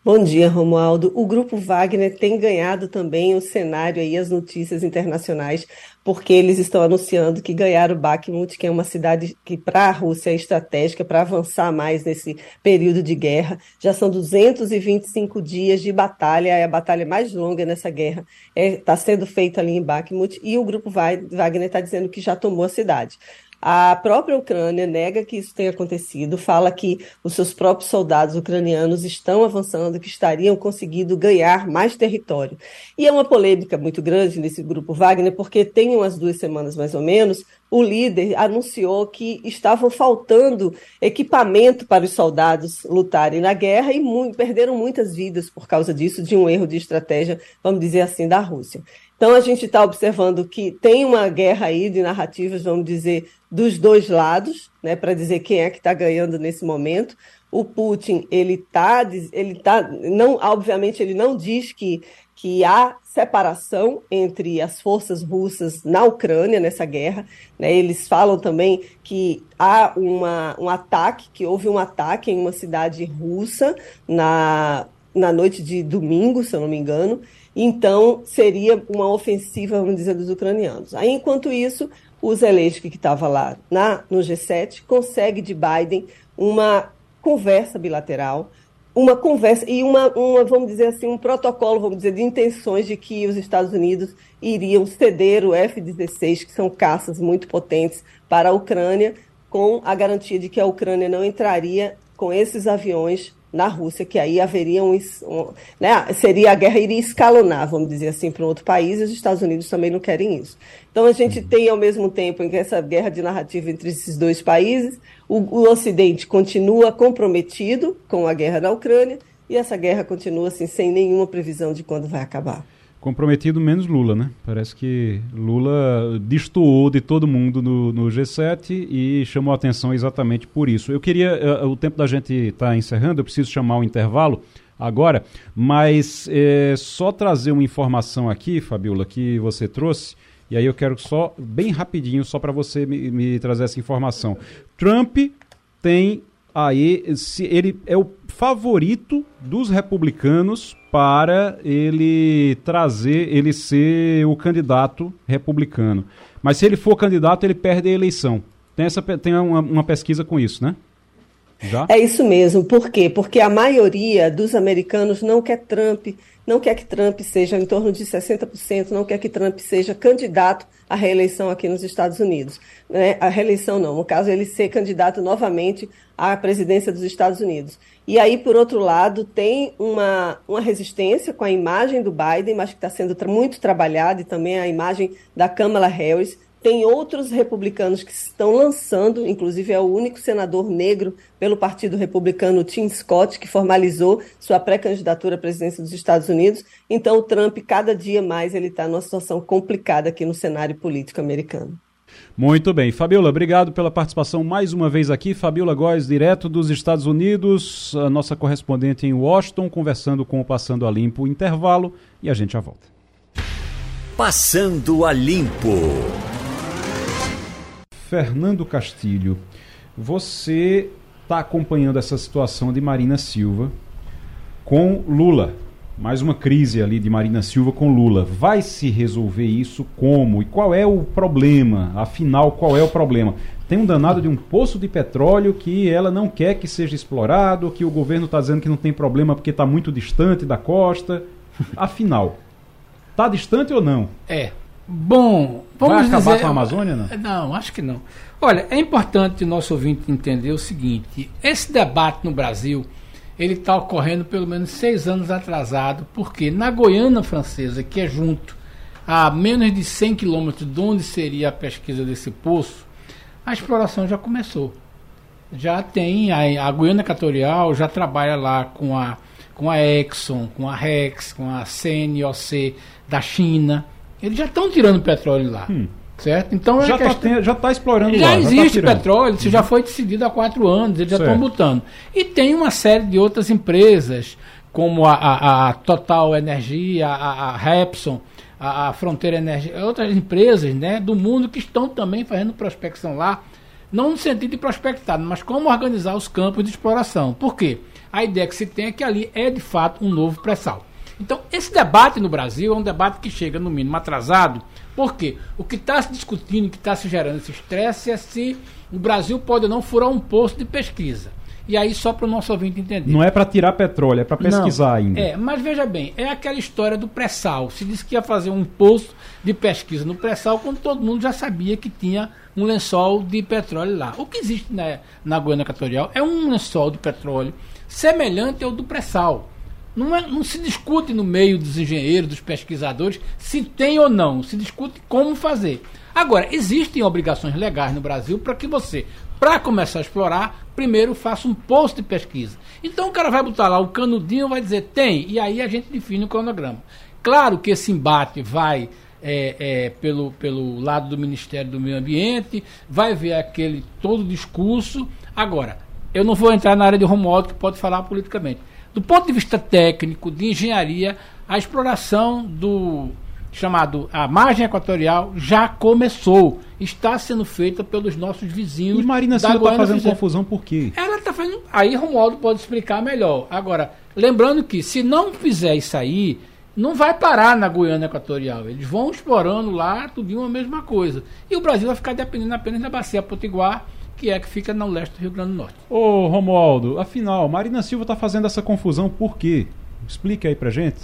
S8: Bom dia, Romualdo. O Grupo Wagner tem ganhado também o cenário e as notícias internacionais, porque eles estão anunciando que ganharam Bakhmut, que é uma cidade que para a Rússia é estratégica, para avançar mais nesse período de guerra. Já são 225 dias de batalha, é a batalha mais longa nessa guerra. Está é, tá sendo feita ali em Bakhmut, e o Grupo Wagner está dizendo que já tomou a cidade. A própria Ucrânia nega que isso tenha acontecido, fala que os seus próprios soldados ucranianos estão avançando, que estariam conseguindo ganhar mais território. E é uma polêmica muito grande nesse grupo Wagner, porque tem umas duas semanas mais ou menos, o líder anunciou que estavam faltando equipamento para os soldados lutarem na guerra e perderam muitas vidas por causa disso, de um erro de estratégia, vamos dizer assim, da Rússia. Então a gente está observando que tem uma guerra aí de narrativas, vamos dizer, dos dois lados, né, para dizer quem é que está ganhando nesse momento. O Putin, ele está, ele tá, não, obviamente, ele não diz que, que há separação entre as forças russas na Ucrânia nessa guerra. Né? Eles falam também que há uma, um ataque, que houve um ataque em uma cidade russa na, na noite de domingo, se eu não me engano, então, seria uma ofensiva, vamos dizer, dos ucranianos. Aí, enquanto isso, o Zelensky, que estava lá na, no G7, consegue de Biden uma conversa bilateral. uma conversa e uma, uma, vamos dizer assim, um protocolo, vamos dizer, de intenções de que os Estados Unidos iriam ceder o F-16, que são caças muito potentes, para a Ucrânia, com a garantia de que a Ucrânia não entraria com esses aviões na Rússia, que aí haveria um, um né, seria a guerra iria escalonar, vamos dizer assim, para um outro país, e os Estados Unidos também não querem isso. Então a gente tem ao mesmo tempo em que essa guerra de narrativa entre esses dois países, o, o Ocidente continua comprometido com a guerra na Ucrânia e essa guerra continua assim sem nenhuma previsão de quando vai acabar
S3: comprometido menos Lula, né? Parece que Lula destoou de todo mundo no, no G7 e chamou atenção exatamente por isso. Eu queria, uh, o tempo da gente está encerrando, eu preciso chamar o intervalo agora, mas é, só trazer uma informação aqui, Fabiola, que você trouxe, e aí eu quero só, bem rapidinho, só para você me, me trazer essa informação. Trump tem aí, se ele é o favorito dos republicanos para ele trazer, ele ser o candidato republicano. Mas se ele for candidato, ele perde a eleição. Tem, essa, tem uma, uma pesquisa com isso, né?
S8: Já? É isso mesmo. Por quê? Porque a maioria dos americanos não quer Trump, não quer que Trump seja em torno de 60%, não quer que Trump seja candidato à reeleição aqui nos Estados Unidos. Né? A reeleição não, no caso, ele ser candidato novamente à presidência dos Estados Unidos. E aí, por outro lado, tem uma, uma resistência com a imagem do Biden, mas que está sendo muito trabalhada, e também a imagem da Kamala Harris. Tem outros republicanos que estão lançando, inclusive é o único senador negro pelo Partido Republicano, Tim Scott, que formalizou sua pré-candidatura à presidência dos Estados Unidos. Então, o Trump, cada dia mais, ele está numa situação complicada aqui no cenário político americano.
S3: Muito bem. Fabiola, obrigado pela participação mais uma vez aqui. Fabiola Góes, direto dos Estados Unidos, a nossa correspondente em Washington, conversando com o Passando a Limpo. Intervalo e a gente já volta.
S1: Passando a Limpo.
S3: Fernando Castilho, você está acompanhando essa situação de Marina Silva com Lula mais uma crise ali de Marina Silva com Lula. Vai se resolver isso como? E qual é o problema? Afinal, qual é o problema? Tem um danado de um poço de petróleo que ela não quer que seja explorado, que o governo está dizendo que não tem problema porque está muito distante da costa. Afinal, está distante ou não?
S5: É. Bom,
S3: vamos Vai acabar dizer... com a Amazônia, não?
S5: Não, acho que não. Olha, é importante o nosso ouvinte entender o seguinte: esse debate no Brasil ele está ocorrendo pelo menos seis anos atrasado, porque na Goiânia Francesa, que é junto a menos de 100 quilômetros de onde seria a pesquisa desse poço, a exploração já começou. Já tem, a, a Guiana Equatorial já trabalha lá com a, com a Exxon, com a Rex, com a CNOC da China. Eles já estão tirando petróleo lá. Hum. Certo? Então
S3: já está questão... tá explorando
S5: já
S3: lá,
S5: existe já tá petróleo, isso uhum. já foi decidido há quatro anos, eles já estão botando. E tem uma série de outras empresas, como a, a, a Total Energia, a, a Repson, a, a Fronteira Energia, outras empresas né, do mundo que estão também fazendo prospecção lá, não no sentido de prospectar, mas como organizar os campos de exploração. Por quê? A ideia que se tem é que ali é de fato um novo pré-sal. Então, esse debate no Brasil é um debate que chega, no mínimo, atrasado, por quê? O que está se discutindo, o que está se gerando esse estresse é se o Brasil pode ou não furar um posto de pesquisa. E aí, só para o nosso ouvinte entender.
S3: Não é para tirar petróleo, é para pesquisar não, ainda.
S5: É, mas veja bem, é aquela história do pré-sal. Se disse que ia fazer um posto de pesquisa no pré-sal, quando todo mundo já sabia que tinha um lençol de petróleo lá. O que existe na, na Guiana Equatorial é um lençol de petróleo semelhante ao do pré-sal. Não, é, não, se discute no meio dos engenheiros, dos pesquisadores, se tem ou não. Se discute como fazer. Agora, existem obrigações legais no Brasil para que você, para começar a explorar, primeiro faça um posto de pesquisa. Então o cara vai botar lá o canudinho vai dizer tem, e aí a gente define o cronograma. Claro que esse embate vai é, é, pelo, pelo lado do Ministério do Meio Ambiente, vai ver aquele todo discurso. Agora, eu não vou entrar na área de Romualdo que pode falar politicamente. Do ponto de vista técnico, de engenharia, a exploração do chamado a margem equatorial já começou. Está sendo feita pelos nossos vizinhos.
S3: E Marina Silva está fazendo confusão por quê?
S5: Ela está fazendo. Aí Romualdo pode explicar melhor. Agora, lembrando que se não fizer isso aí, não vai parar na Guiana Equatorial. Eles vão explorando lá tudo a mesma coisa. E o Brasil vai ficar dependendo apenas da bacia potiguar que é que fica no leste do Rio Grande do Norte.
S3: Ô Romualdo, afinal, Marina Silva está fazendo essa confusão por quê? Explique aí pra gente.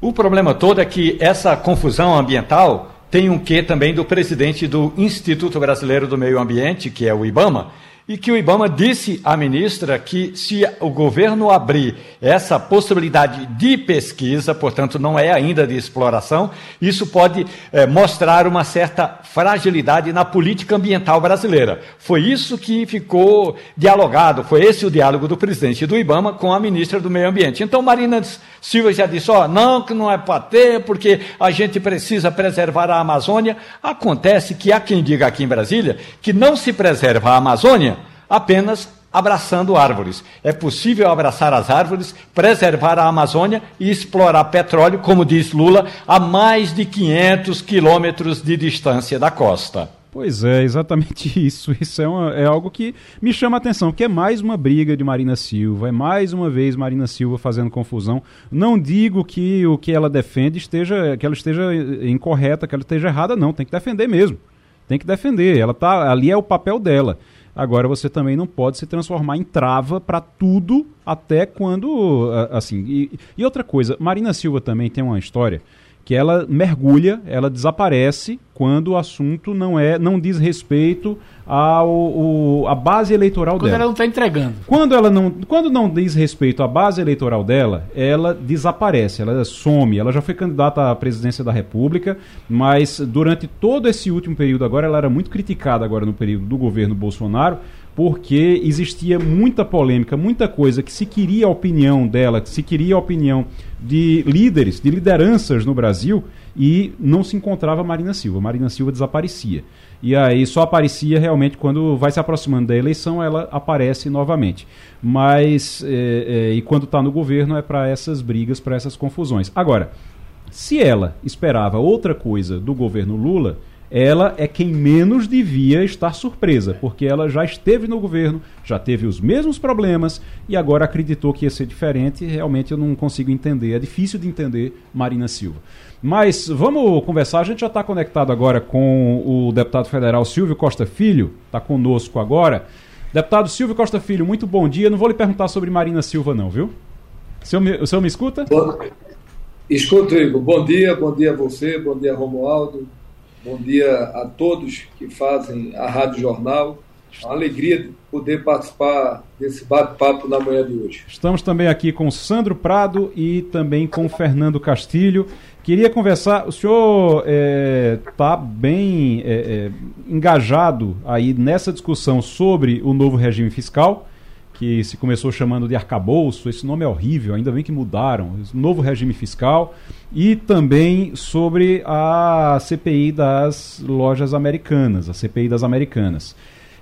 S4: O problema todo é que essa confusão ambiental tem um quê também do presidente do Instituto Brasileiro do Meio Ambiente, que é o IBAMA, e que o IBAMA disse à ministra que se o governo abrir essa possibilidade de pesquisa, portanto não é ainda de exploração, isso pode é, mostrar uma certa fragilidade na política ambiental brasileira. Foi isso que ficou dialogado, foi esse o diálogo do presidente do IBAMA com a ministra do Meio Ambiente. Então Marina Silva já disse, ó, oh, não, que não é para ter, porque a gente precisa preservar a Amazônia. Acontece que há quem diga aqui em Brasília que não se preserva a Amazônia apenas abraçando árvores. É possível abraçar as árvores, preservar a Amazônia e explorar petróleo, como diz Lula, a mais de 500 quilômetros de distância da costa.
S3: Pois é, exatamente isso. Isso é, uma, é, algo que me chama a atenção, porque é mais uma briga de Marina Silva, é mais uma vez Marina Silva fazendo confusão. Não digo que o que ela defende esteja, que ela esteja incorreta, que ela esteja errada, não. Tem que defender mesmo. Tem que defender. Ela tá ali é o papel dela. Agora você também não pode se transformar em trava para tudo até quando assim. E, e, outra coisa, Marina Silva também tem uma história que ela mergulha, ela desaparece quando o assunto não é, não diz respeito ao, ao a base eleitoral
S5: quando
S3: dela.
S5: Quando ela não está entregando.
S3: Quando ela não, quando não diz respeito à base eleitoral dela, ela desaparece, ela some. Ela já foi candidata à presidência da República, mas durante todo esse último período agora, ela era muito criticada agora no período do governo Bolsonaro porque existia muita polêmica, muita coisa que se queria a opinião dela, que se queria a opinião de líderes, de lideranças no Brasil e não se encontrava Marina Silva. Marina Silva desaparecia. E aí só aparecia realmente quando vai se aproximando da eleição, ela aparece novamente. Mas, é, é, e quando está no governo, é para essas brigas, para essas confusões. Agora, se ela esperava outra coisa do governo Lula ela é quem menos devia estar surpresa, porque ela já esteve no governo, já teve os mesmos problemas e agora acreditou que ia ser diferente. Realmente eu não consigo entender, é difícil de entender Marina Silva. Mas vamos conversar, a gente já está conectado agora com o deputado federal Silvio Costa Filho, está conosco agora. Deputado Silvio Costa Filho, muito bom dia. Não vou lhe perguntar sobre Marina Silva, não, viu? O senhor me, o senhor me escuta?
S9: Bom, escuto, Igor. Bom dia, bom dia a você, bom dia, Romualdo. Bom dia a todos que fazem a Rádio Jornal. É uma alegria de poder participar desse bate-papo na manhã de hoje.
S3: Estamos também aqui com Sandro Prado e também com Fernando Castilho. Queria conversar, o senhor está é, tá bem é, é, engajado aí nessa discussão sobre o novo regime fiscal que se começou chamando de arcabouço, esse nome é horrível, ainda bem que mudaram, novo regime fiscal, e também sobre a CPI das lojas americanas, a CPI das americanas.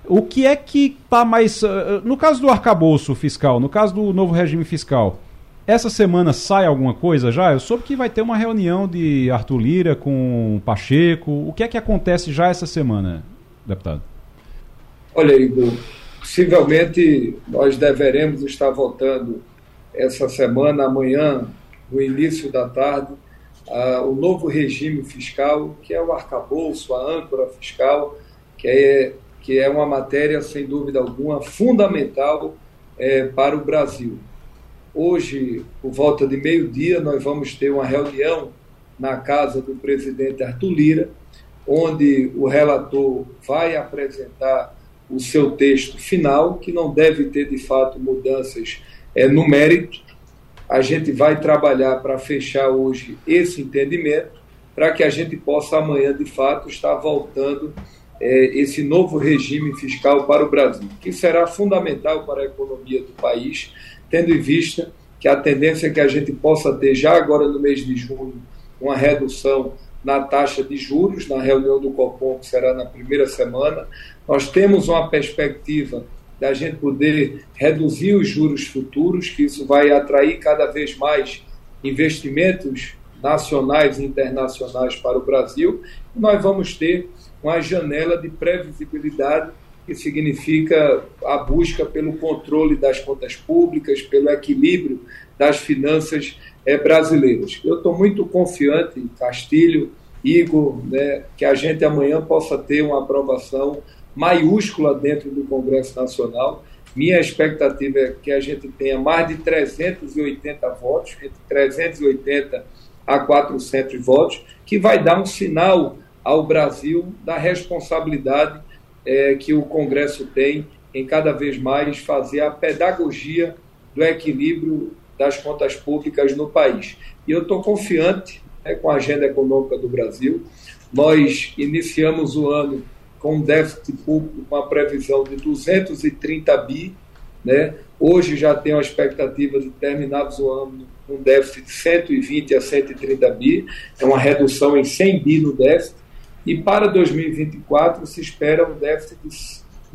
S3: O que é que está mais. Eh, no caso do arcabouço fiscal, no caso do novo regime fiscal, essa semana sai alguma coisa já? Eu soube que vai ter uma reunião de Arthur Lira com Pacheco. O que é que acontece já essa semana, deputado?
S9: Olha, Igor, Possivelmente nós deveremos estar votando essa semana, amanhã, no início da tarde, uh, o novo regime fiscal, que é o arcabouço, a âncora fiscal, que é, que é uma matéria, sem dúvida alguma, fundamental é, para o Brasil. Hoje, por volta de meio-dia, nós vamos ter uma reunião na casa do presidente Arthur Lira, onde o relator vai apresentar o seu texto final, que não deve ter de fato mudanças é, no mérito. A gente vai trabalhar para fechar hoje esse entendimento, para que a gente possa amanhã de fato estar voltando é, esse novo regime fiscal para o Brasil, que será fundamental para a economia do país, tendo em vista que a tendência é que a gente possa ter já agora no mês de junho uma redução na taxa de juros, na reunião do Copom, que será na primeira semana. Nós temos uma perspectiva da gente poder reduzir os juros futuros, que isso vai atrair cada vez mais investimentos nacionais e internacionais para o Brasil. Nós vamos ter uma janela de previsibilidade que significa a busca pelo controle das contas públicas, pelo equilíbrio das finanças é, brasileiras. Eu estou muito confiante, Castilho, Igor, né, que a gente amanhã possa ter uma aprovação maiúscula dentro do Congresso Nacional. Minha expectativa é que a gente tenha mais de 380 votos, entre 380 a 400 votos, que vai dar um sinal ao Brasil da responsabilidade é, que o Congresso tem em cada vez mais fazer a pedagogia do equilíbrio das contas públicas no país. E eu estou confiante né, com a agenda econômica do Brasil. Nós iniciamos o ano com um déficit público com a previsão de 230 bi, né? Hoje já tenho a expectativa de terminarmos o ano com um déficit de 120 a 130 bi, é uma redução em 100 bi no déficit. E para 2024 se espera um déficit de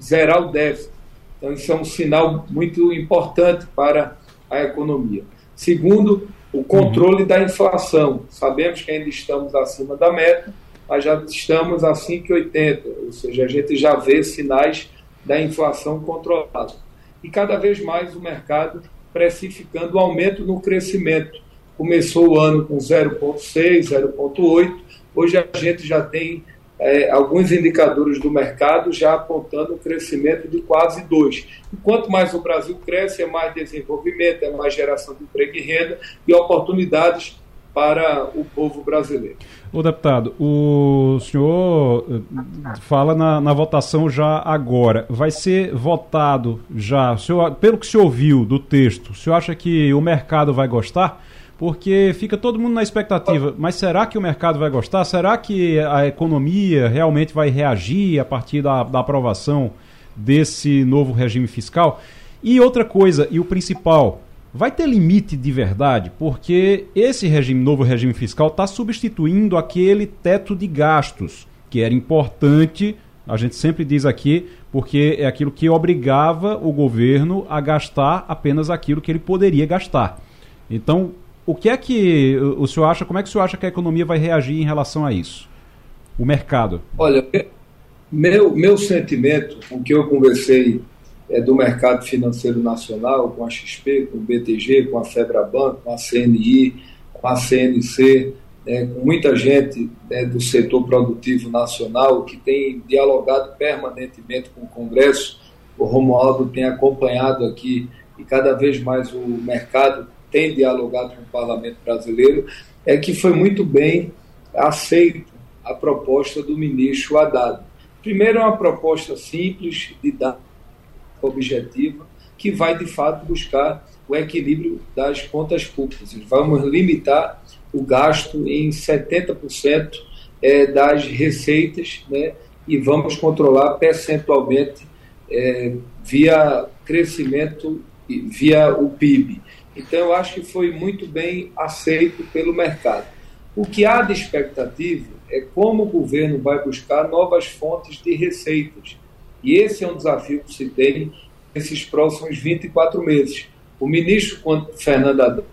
S9: zerar o déficit. Então isso é um sinal muito importante para a economia. Segundo, o controle uhum. da inflação. Sabemos que ainda estamos acima da meta, mas já estamos a 5,80, ou seja, a gente já vê sinais da inflação controlada. E cada vez mais o mercado precificando o aumento no crescimento. Começou o ano com 0,6, 0,8, hoje a gente já tem é, alguns indicadores do mercado já apontando um crescimento de quase 2. E quanto mais o Brasil cresce, é mais desenvolvimento, é mais geração de emprego e renda e oportunidades para o povo brasileiro.
S3: O deputado, o senhor eh, fala na, na, votação já agora. Vai ser votado já, senhor, pelo que senhor ouviu do texto, o senhor acha que o mercado vai gostar? porque fica todo mundo na expectativa. Mas será que o mercado vai gostar? Será que a economia realmente vai reagir a partir da, da aprovação desse novo regime fiscal? E outra coisa, e o principal, vai ter limite de verdade? Porque esse regime, novo regime fiscal está substituindo aquele teto de gastos, que era importante, a gente sempre diz aqui, porque é aquilo que obrigava o governo a gastar apenas aquilo que ele poderia gastar. Então, o que é que o senhor acha, como é que o senhor acha que a economia vai reagir em relação a isso? O mercado?
S9: Olha, meu, meu sentimento, o que eu conversei é, do mercado financeiro nacional, com a XP, com o BTG, com a Febraban, com a CNI, com a CNC, é, com muita gente é, do setor produtivo nacional que tem dialogado permanentemente com o Congresso. O Romualdo tem acompanhado aqui e cada vez mais o mercado tem dialogado com o parlamento brasileiro, é que foi muito bem aceita a proposta do ministro Haddad. Primeiro, é uma proposta simples, didática, objetiva, que vai de fato buscar o equilíbrio das contas públicas. Vamos limitar o gasto em 70% é, das receitas né, e vamos controlar percentualmente é, via crescimento, via o PIB. Então, eu acho que foi muito bem aceito pelo mercado. O que há de expectativa é como o governo vai buscar novas fontes de receitas. E esse é um desafio que se tem nesses próximos 24 meses. O ministro Fernando Haddad,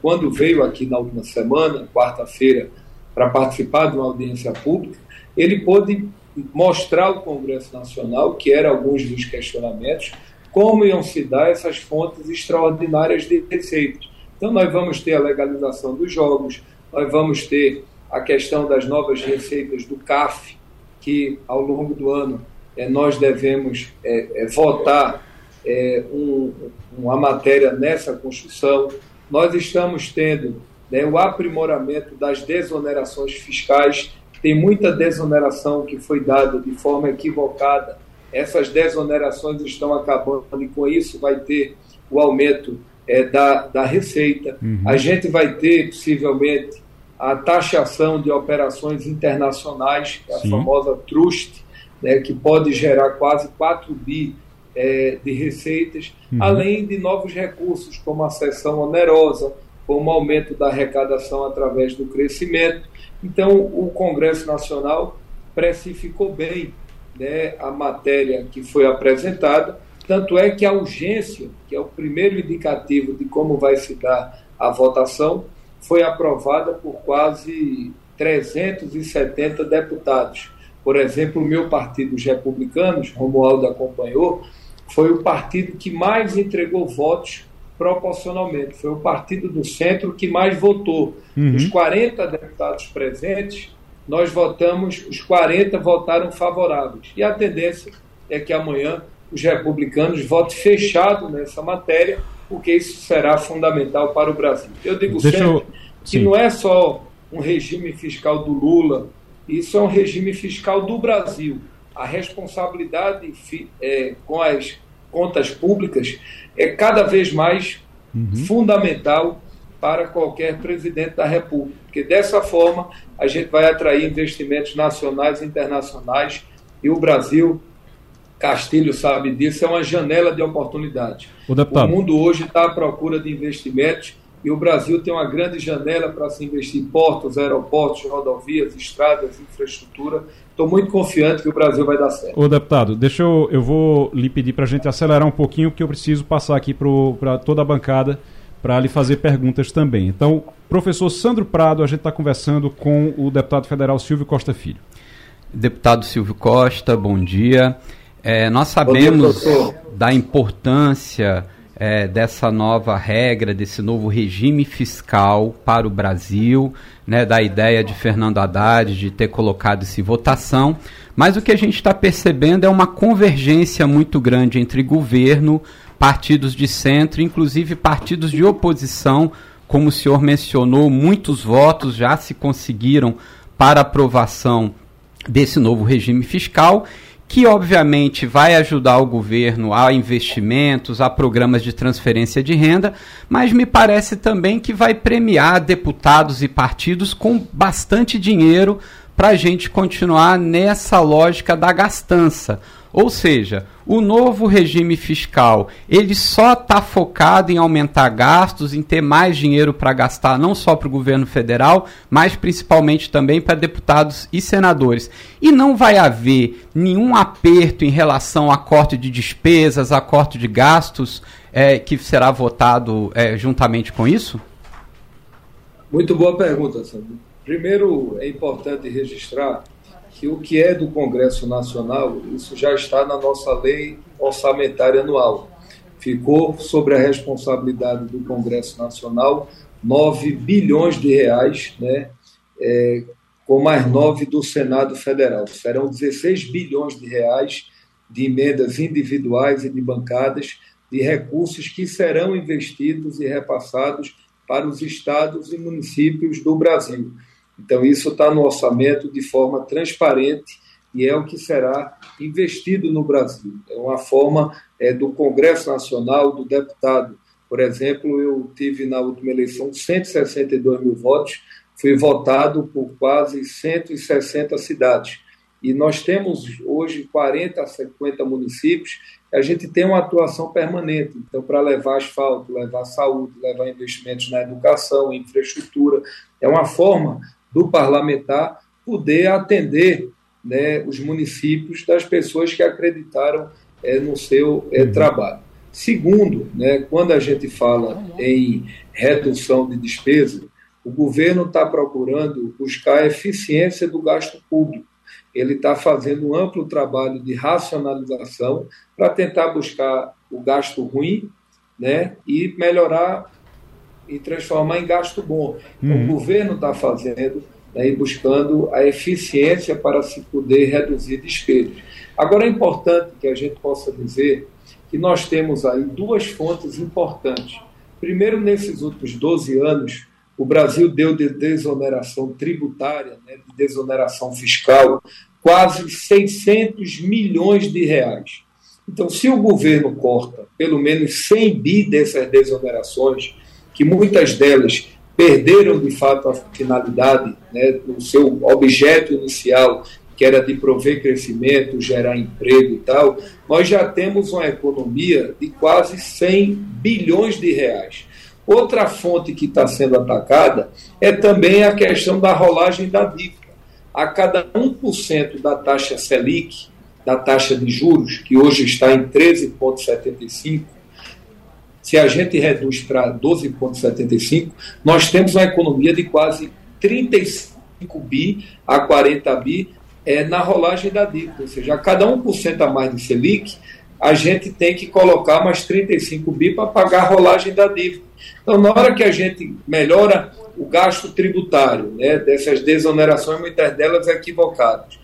S9: quando veio aqui na última semana, quarta-feira, para participar de uma audiência pública, ele pôde mostrar ao Congresso Nacional, que eram alguns dos questionamentos, como iam se dar essas fontes extraordinárias de receitas. Então, nós vamos ter a legalização dos jogos, nós vamos ter a questão das novas receitas do CAF, que ao longo do ano é, nós devemos é, é, votar um, uma matéria nessa construção. Nós estamos tendo né, o aprimoramento das desonerações fiscais. Tem muita desoneração que foi dada de forma equivocada essas desonerações estão acabando e com isso vai ter o aumento é, da, da receita. Uhum. A gente vai ter, possivelmente, a taxação de operações internacionais, é a Sim. famosa trust, né, que pode gerar quase 4 bi é, de receitas, uhum. além de novos recursos, como a seção onerosa, como aumento da arrecadação através do crescimento. Então, o Congresso Nacional precificou bem né, a matéria que foi apresentada, tanto é que a urgência, que é o primeiro indicativo de como vai se dar a votação, foi aprovada por quase 370 deputados. Por exemplo, o meu partido, os republicanos, Romualdo acompanhou, foi o partido que mais entregou votos proporcionalmente. Foi o partido do centro que mais votou. Uhum. Os 40 deputados presentes, nós votamos, os 40 votaram favoráveis. E a tendência é que amanhã os republicanos votem fechado nessa matéria, porque isso será fundamental para o Brasil. Eu digo Deixa sempre eu... que não é só um regime fiscal do Lula, isso é um regime fiscal do Brasil. A responsabilidade é, com as contas públicas é cada vez mais uhum. fundamental para qualquer presidente da República, porque dessa forma a gente vai atrair investimentos nacionais e internacionais e o Brasil, Castilho sabe disso, é uma janela de oportunidade. O, o mundo hoje está à procura de investimentos e o Brasil tem uma grande janela para se investir em portos, aeroportos, rodovias, estradas, infraestrutura. Estou muito confiante que o Brasil vai dar certo.
S3: Ô deputado, deixa eu, eu vou lhe pedir para a gente acelerar um pouquinho, porque eu preciso passar aqui para toda a bancada para lhe fazer perguntas também. Então, professor Sandro Prado, a gente está conversando com o deputado federal Silvio Costa Filho.
S6: Deputado Silvio Costa, bom dia. É, nós sabemos dia, da importância é, dessa nova regra, desse novo regime fiscal para o Brasil, né, da ideia de Fernando Haddad de ter colocado isso em votação, mas o que a gente está percebendo é uma convergência muito grande entre governo, partidos de centro, inclusive partidos de oposição, como o senhor mencionou, muitos votos já se conseguiram para aprovação desse novo regime fiscal, que obviamente vai ajudar o governo a investimentos, a programas de transferência de renda, mas me parece também que vai premiar deputados e partidos com bastante dinheiro para a gente continuar nessa lógica da gastança. Ou seja, o novo regime fiscal, ele só está focado em aumentar gastos, em ter mais dinheiro para gastar, não só para o governo federal, mas principalmente também para deputados e senadores. E não vai haver nenhum aperto em relação a corte de despesas, a corte de gastos, é, que será votado é, juntamente com isso?
S9: Muito boa pergunta, Sandro. Primeiro, é importante registrar que o que é do Congresso Nacional, isso já está na nossa lei orçamentária anual. Ficou sobre a responsabilidade do Congresso Nacional 9 bilhões de reais, né, é, com mais 9 do Senado Federal. Serão 16 bilhões de reais de emendas individuais e de bancadas de recursos que serão investidos e repassados para os estados e municípios do Brasil. Então, isso está no orçamento de forma transparente e é o que será investido no Brasil. É uma forma é, do Congresso Nacional, do deputado. Por exemplo, eu tive na última eleição 162 mil votos, fui votado por quase 160 cidades. E nós temos hoje 40 a 50 municípios a gente tem uma atuação permanente. Então, para levar asfalto, levar saúde, levar investimentos na educação, infraestrutura, é uma forma do parlamentar poder atender né, os municípios das pessoas que acreditaram é, no seu é, uhum. trabalho. Segundo, né, quando a gente fala em redução de despesa, o governo está procurando buscar a eficiência do gasto público. Ele está fazendo um amplo trabalho de racionalização para tentar buscar o gasto ruim né, e melhorar e transformar em gasto bom. Uhum. O governo está fazendo né, e buscando a eficiência para se poder reduzir despesas. Agora é importante que a gente possa dizer que nós temos aí duas fontes importantes. Primeiro, nesses últimos 12 anos, o Brasil deu de desoneração tributária, né, de desoneração fiscal, quase 600 milhões de reais. Então, se o governo corta pelo menos 100 bi dessas desonerações, que muitas delas perderam de fato a finalidade, né, o seu objeto inicial, que era de prover crescimento, gerar emprego e tal, nós já temos uma economia de quase 100 bilhões de reais. Outra fonte que está sendo atacada é também a questão da rolagem da dívida. A cada 1% da taxa Selic, da taxa de juros, que hoje está em 13,75%, se a gente reduz para 12,75, nós temos uma economia de quase 35 bi a 40 bi é, na rolagem da dívida. Ou seja, a cada 1% a mais de Selic, a gente tem que colocar mais 35 bi para pagar a rolagem da dívida. Então, na hora que a gente melhora o gasto tributário, né, dessas desonerações, muitas delas equivocadas,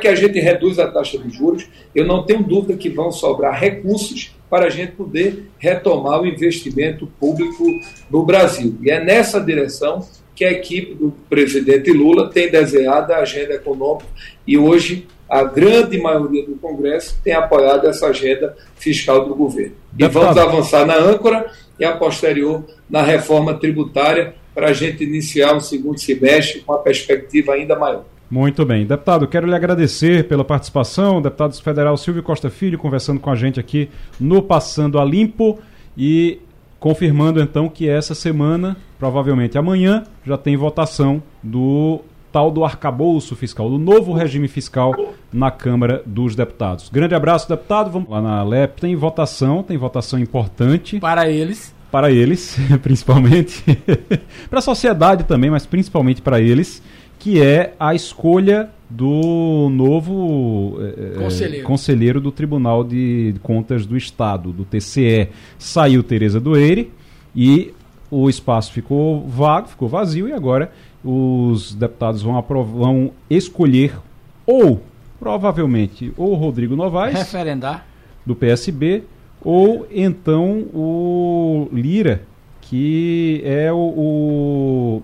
S9: que a gente reduz a taxa de juros, eu não tenho dúvida que vão sobrar recursos para a gente poder retomar o investimento público no Brasil. E é nessa direção que a equipe do presidente Lula tem desenhado a agenda econômica e hoje a grande maioria do Congresso tem apoiado essa agenda fiscal do governo. E vamos avançar na âncora e a posterior na reforma tributária para a gente iniciar um segundo semestre com a perspectiva ainda maior.
S3: Muito bem. Deputado, quero lhe agradecer pela participação. deputado federal Silvio Costa Filho conversando com a gente aqui no Passando a Limpo e confirmando então que essa semana, provavelmente amanhã, já tem votação do tal do arcabouço fiscal, do novo regime fiscal na Câmara dos Deputados. Grande abraço, deputado. Vamos lá na LEP. Tem votação, tem votação importante.
S5: Para eles.
S3: Para eles, principalmente. para a sociedade também, mas principalmente para eles que é a escolha do novo é, conselheiro. conselheiro. do Tribunal de Contas do Estado, do TCE. Saiu Tereza Doeire e o espaço ficou vago, ficou vazio e agora os deputados vão, vão escolher ou provavelmente ou Rodrigo Novaes
S5: referendar
S3: do PSB ou então o Lira que é o, o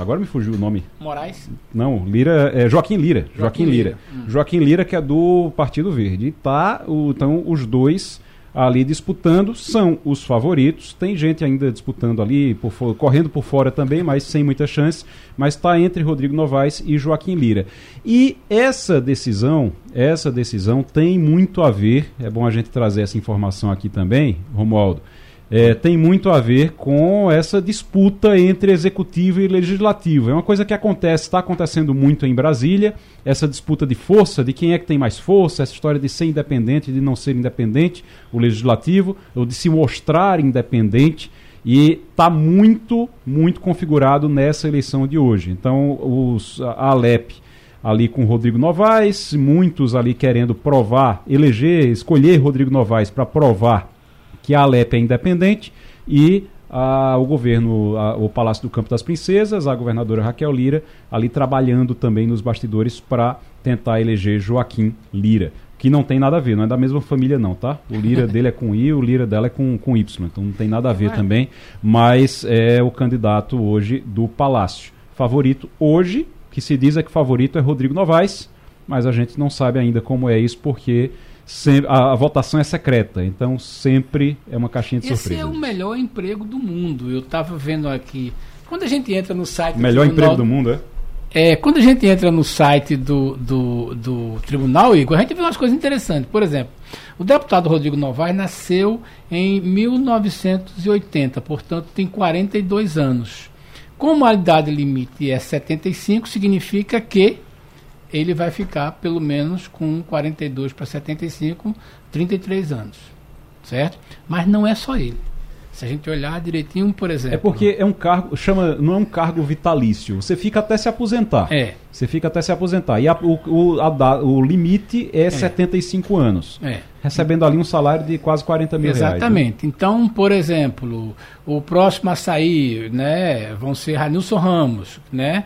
S3: Agora me fugiu o nome.
S5: Moraes?
S3: Não, Lira. É Joaquim Lira. Joaquim, Joaquim Lira. Lira. Hum. Joaquim Lira, que é do Partido Verde. E tá, o, então, os dois ali disputando, são os favoritos. Tem gente ainda disputando ali, por, correndo por fora também, mas sem muita chance. Mas está entre Rodrigo Novaes e Joaquim Lira. E essa decisão, essa decisão tem muito a ver, é bom a gente trazer essa informação aqui também, Romualdo, é, tem muito a ver com essa disputa entre executivo e legislativo. É uma coisa que acontece, está acontecendo muito em Brasília, essa disputa de força, de quem é que tem mais força, essa história de ser independente, de não ser independente, o legislativo, ou de se mostrar independente. E está muito, muito configurado nessa eleição de hoje. Então, os, a Alep ali com Rodrigo Novaes, muitos ali querendo provar, eleger, escolher Rodrigo Novaes para provar que a Alep é independente e a, o governo, a, o Palácio do Campo das Princesas, a governadora Raquel Lira, ali trabalhando também nos bastidores para tentar eleger Joaquim Lira. Que não tem nada a ver, não é da mesma família, não, tá? O Lira dele é com I, o Lira dela é com, com Y, então não tem nada a ver é. também, mas é o candidato hoje do Palácio. Favorito hoje, que se diz é que favorito é Rodrigo Novaes, mas a gente não sabe ainda como é isso, porque Sempre, a, a, votação é secreta, então sempre é uma caixinha de
S5: surpresa. Esse é o melhor emprego do mundo. Eu estava vendo aqui. Quando a gente entra no site.
S3: Melhor do emprego do mundo, é?
S5: É, quando a gente entra no site do, do, do tribunal, Igor, a gente vê umas coisas interessantes. Por exemplo, o deputado Rodrigo Novaes nasceu em 1980, portanto tem 42 anos. Como a idade limite é 75, significa que ele vai ficar pelo menos com 42 para 75, 33 anos. Certo? Mas não é só ele. Se a gente olhar direitinho, por exemplo.
S3: É porque é um cargo, chama, não é um cargo vitalício. Você fica até se aposentar.
S5: É.
S3: Você fica até se aposentar. E a, o, o, a, o limite é, é 75 anos.
S5: É.
S3: Recebendo ali um salário de quase 40 mil
S5: Exatamente.
S3: reais.
S5: Exatamente. Né? Então, por exemplo, o próximo a sair, né, vão ser Ranilson Ramos, né?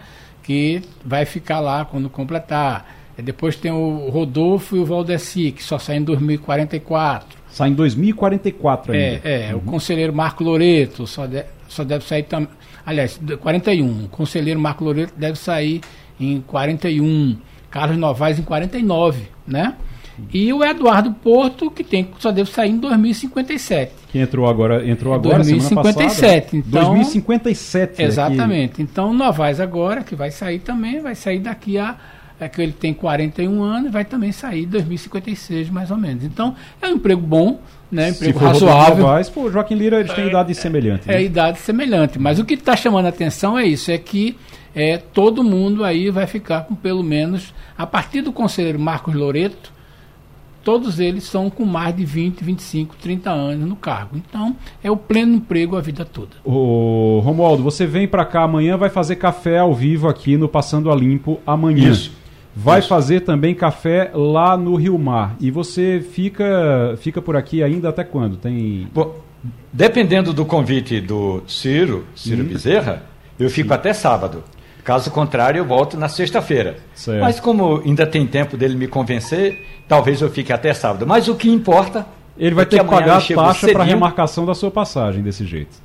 S5: Que vai ficar lá quando completar. Depois tem o Rodolfo e o Valdeci, que só saem em 2044.
S3: Sai em 2044
S5: ainda. É, é uhum. o conselheiro Marco Loreto só, de, só deve sair também. Aliás, 41. O conselheiro Marco Loreto deve sair em 41. Carlos Novaes em 49, né? E o Eduardo Porto, que tem, só deve sair em 2057.
S3: Que entrou agora, entrou agora
S5: 2057. Então,
S3: 2057.
S5: Exatamente. Aqui. Então, Novaes agora, que vai sair também, vai sair daqui a é que ele tem 41 anos, vai também sair em 2056, mais ou menos. Então, é um emprego bom, né? Um emprego razoável.
S3: Novaes, pô, Joaquim Lira eles têm é, idade semelhante.
S5: É, né? é idade semelhante. Mas o que está chamando a atenção é isso, é que é, todo mundo aí vai ficar com pelo menos, a partir do conselheiro Marcos Loreto, todos eles são com mais de 20, 25, 30 anos no cargo. Então, é o pleno emprego a vida toda.
S3: Ô, Romualdo, você vem para cá amanhã, vai fazer café ao vivo aqui no Passando a Limpo amanhã. Isso. vai Isso. fazer também café lá no Rio Mar. E você fica, fica por aqui ainda até quando? Tem.
S4: Bom, dependendo do convite do Ciro, Ciro hum. Bezerra, eu fico Sim. até sábado. Caso contrário, eu volto na sexta-feira. Mas como ainda tem tempo dele me convencer, talvez eu fique até sábado. Mas o que importa.
S3: Ele vai é ter que, que pagar a taxa para remarcação da sua passagem desse jeito.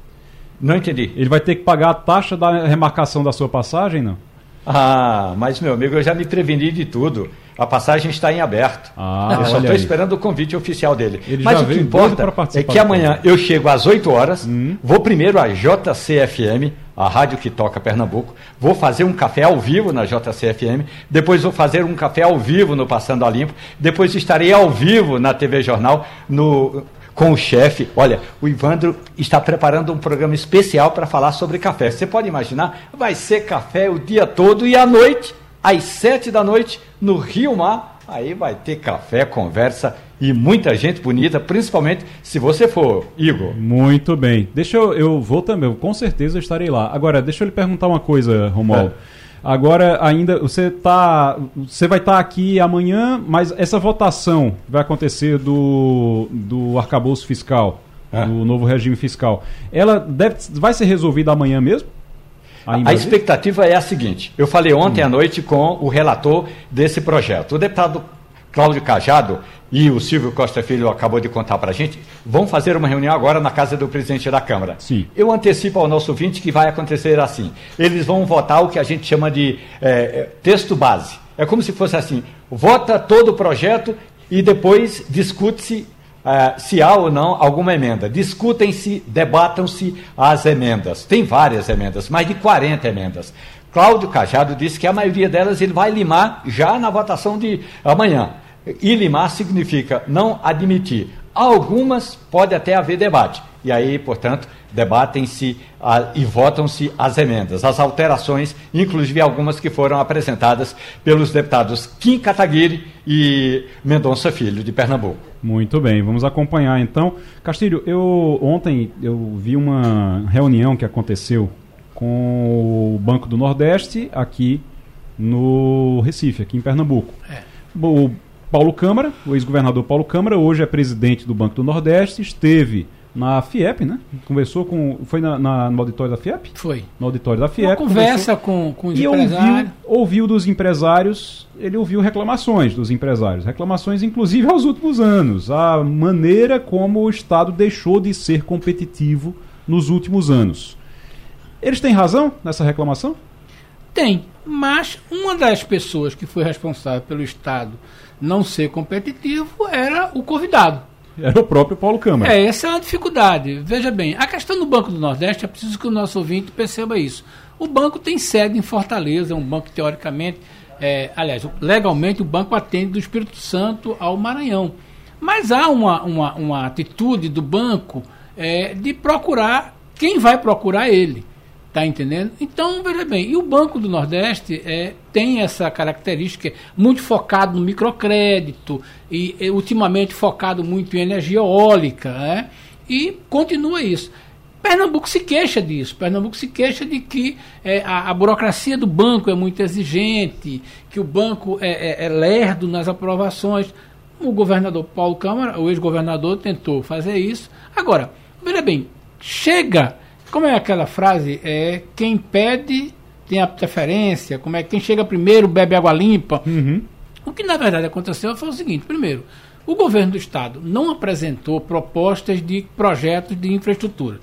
S4: Não entendi.
S3: Ele vai ter que pagar a taxa da remarcação da sua passagem, não?
S4: Ah, mas meu amigo, eu já me preveni de tudo. A passagem está em aberto. Ah, eu só estou esperando o convite oficial dele. Ele mas o que importa é que amanhã eu chego às 8 horas, hum. vou primeiro à JCFM, a rádio que toca Pernambuco, vou fazer um café ao vivo na JCFM, depois vou fazer um café ao vivo no Passando a Limpo, depois estarei ao vivo na TV Jornal, no com o chefe. Olha, o Ivandro está preparando um programa especial para falar sobre café. Você pode imaginar? Vai ser café o dia todo e à noite, às sete da noite, no Rio Mar. Aí vai ter café, conversa e muita gente bonita, principalmente se você for, Igor.
S3: Muito bem. Deixa eu, eu vou também, com certeza eu estarei lá. Agora, deixa eu lhe perguntar uma coisa, Romualdo. É. Agora, ainda, você tá. Você vai estar tá aqui amanhã, mas essa votação vai acontecer do, do arcabouço fiscal, ah. do novo regime fiscal. Ela deve, vai ser resolvida amanhã mesmo?
S4: A expectativa é a seguinte: eu falei ontem hum. à noite com o relator desse projeto. O deputado Cláudio Cajado e o Silvio Costa Filho acabou de contar para a gente, vão fazer uma reunião agora na casa do presidente da Câmara. Sim. Eu antecipo ao nosso ouvinte que vai acontecer assim. Eles vão votar o que a gente chama de é, texto base. É como se fosse assim: vota todo o projeto e depois discute-se Uh, se há ou não alguma emenda. Discutem-se, debatam-se as emendas. Tem várias emendas, mais de 40 emendas. Cláudio Cajado disse que a maioria delas ele vai limar já na votação de amanhã. E limar significa não admitir. Algumas pode até haver debate. E aí, portanto, debatem-se e votam-se as emendas, as alterações, inclusive algumas que foram apresentadas pelos deputados Kim Kataguiri e Mendonça Filho, de Pernambuco.
S3: Muito bem, vamos acompanhar então. Castilho, eu ontem eu vi uma reunião que aconteceu com o Banco do Nordeste aqui no Recife, aqui em Pernambuco. É. O Paulo Câmara, o ex-governador Paulo Câmara, hoje é presidente do Banco do Nordeste, esteve na FIEP, né? Conversou com. Foi na, na, no auditório da FIEP?
S5: Foi.
S3: No auditório da FIEP. Uma
S5: conversa com, com os
S3: e empresários. Ouviu, ouviu dos empresários, ele ouviu reclamações dos empresários. Reclamações, inclusive, aos últimos anos. A maneira como o Estado deixou de ser competitivo nos últimos anos. Eles têm razão nessa reclamação?
S5: Tem. Mas uma das pessoas que foi responsável pelo Estado não ser competitivo era o convidado.
S3: Era o próprio Paulo Câmara.
S5: É, essa é uma dificuldade. Veja bem, a questão do Banco do Nordeste, é preciso que o nosso ouvinte perceba isso. O banco tem sede em Fortaleza, um banco teoricamente, é, aliás, legalmente o banco atende do Espírito Santo ao Maranhão. Mas há uma, uma, uma atitude do banco é, de procurar quem vai procurar ele. Está entendendo? Então, veja bem, e o Banco do Nordeste é, tem essa característica muito focado no microcrédito e, ultimamente focado muito em energia eólica, né? e continua isso. Pernambuco se queixa disso. Pernambuco se queixa de que é, a, a, burocracia do banco é muito exigente, que o banco é, é, é lerdo nas aprovações. O governador Paulo Câmara, o ex-governador, tentou fazer isso. Agora, veja bem, chega como é aquela frase? É quem pede tem a preferência, como é quem chega primeiro bebe água limpa. Uhum. O que na verdade aconteceu foi o seguinte: primeiro, o governo do estado não apresentou propostas de projetos de infraestrutura.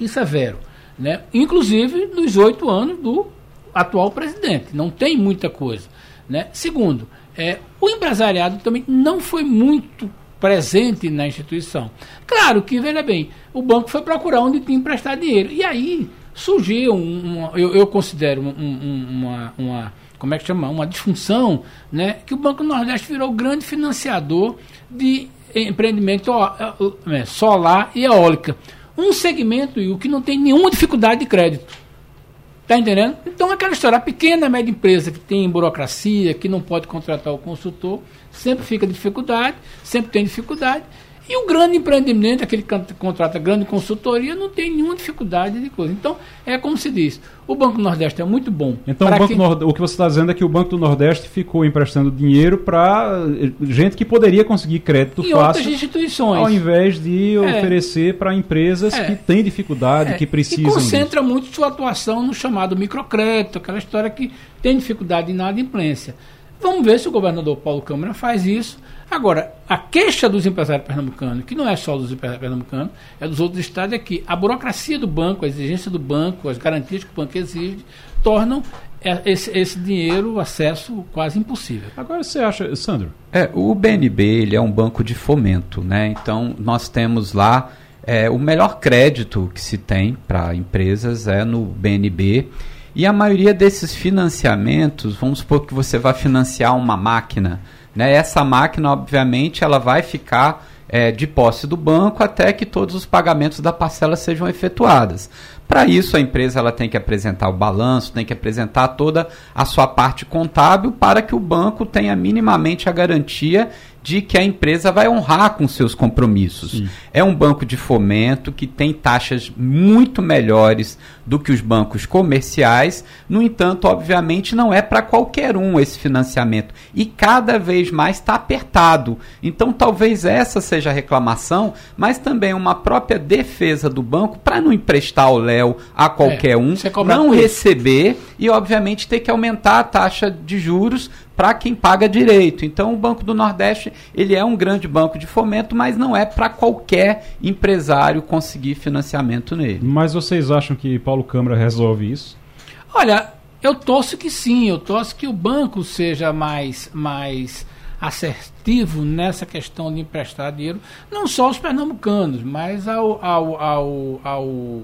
S5: Isso é vero. Né? Inclusive nos oito anos do atual presidente. Não tem muita coisa. Né? Segundo, é, o empresariado também não foi muito presente na instituição. Claro que, veja bem, o banco foi procurar onde tinha emprestado dinheiro. E aí surgiu, um, eu, eu, considero um, um, uma, uma, como é que chama? Uma disfunção, né? que o Banco Nordeste virou grande financiador de empreendimento é, solar e eólica. Um segmento o que não tem nenhuma dificuldade de crédito. Está entendendo? Então, aquela história, a pequena, média empresa que tem burocracia, que não pode contratar o consultor, sempre fica dificuldade, sempre tem dificuldade. E o grande empreendimento, aquele que contrata grande consultoria, não tem nenhuma dificuldade de coisa. Então, é como se diz, o Banco do Nordeste é muito bom.
S3: Então, o, quem... Nord... o que você está dizendo é que o Banco do Nordeste ficou emprestando dinheiro para eh, gente que poderia conseguir crédito
S5: e
S3: fácil.
S5: outras instituições.
S3: Ao invés de é. oferecer para empresas é. que têm dificuldade, é. que precisam. E
S5: concentra disso. muito sua atuação no chamado microcrédito, aquela história que tem dificuldade de inadimplência. Vamos ver se o governador Paulo Câmara faz isso. Agora, a queixa dos empresários pernambucanos, que não é só dos empresários pernambucanos, é dos outros estados, é que a burocracia do banco, a exigência do banco, as garantias que o banco exige, tornam esse, esse dinheiro, o acesso quase impossível.
S3: Agora você acha, Sandro?
S6: É, o BNB ele é um banco de fomento, né? Então nós temos lá é, o melhor crédito que se tem para empresas é no BNB e a maioria desses financiamentos, vamos supor que você vai financiar uma máquina, né? Essa máquina, obviamente, ela vai ficar é, de posse do banco até que todos os pagamentos da parcela sejam efetuados. Para isso, a empresa ela tem que apresentar o balanço, tem que apresentar toda a sua parte contábil para que o banco tenha minimamente a garantia de que a empresa vai honrar com seus compromissos. Sim. É um banco de fomento que tem taxas muito melhores do que os bancos comerciais. No entanto, obviamente, não é para qualquer um esse financiamento. E cada vez mais está apertado. Então, talvez essa seja a reclamação, mas também uma própria defesa do banco para não emprestar o Léo a qualquer é, um, não receber e, obviamente, ter que aumentar a taxa de juros para quem paga direito. Então, o Banco do Nordeste ele é um grande banco de fomento, mas não é para qualquer empresário conseguir financiamento nele.
S3: Mas vocês acham que Paulo Câmara resolve isso?
S5: Olha, eu torço que sim, eu torço que o banco seja mais, mais assertivo nessa questão de emprestar dinheiro, não só aos pernambucanos, mas ao, ao, ao, ao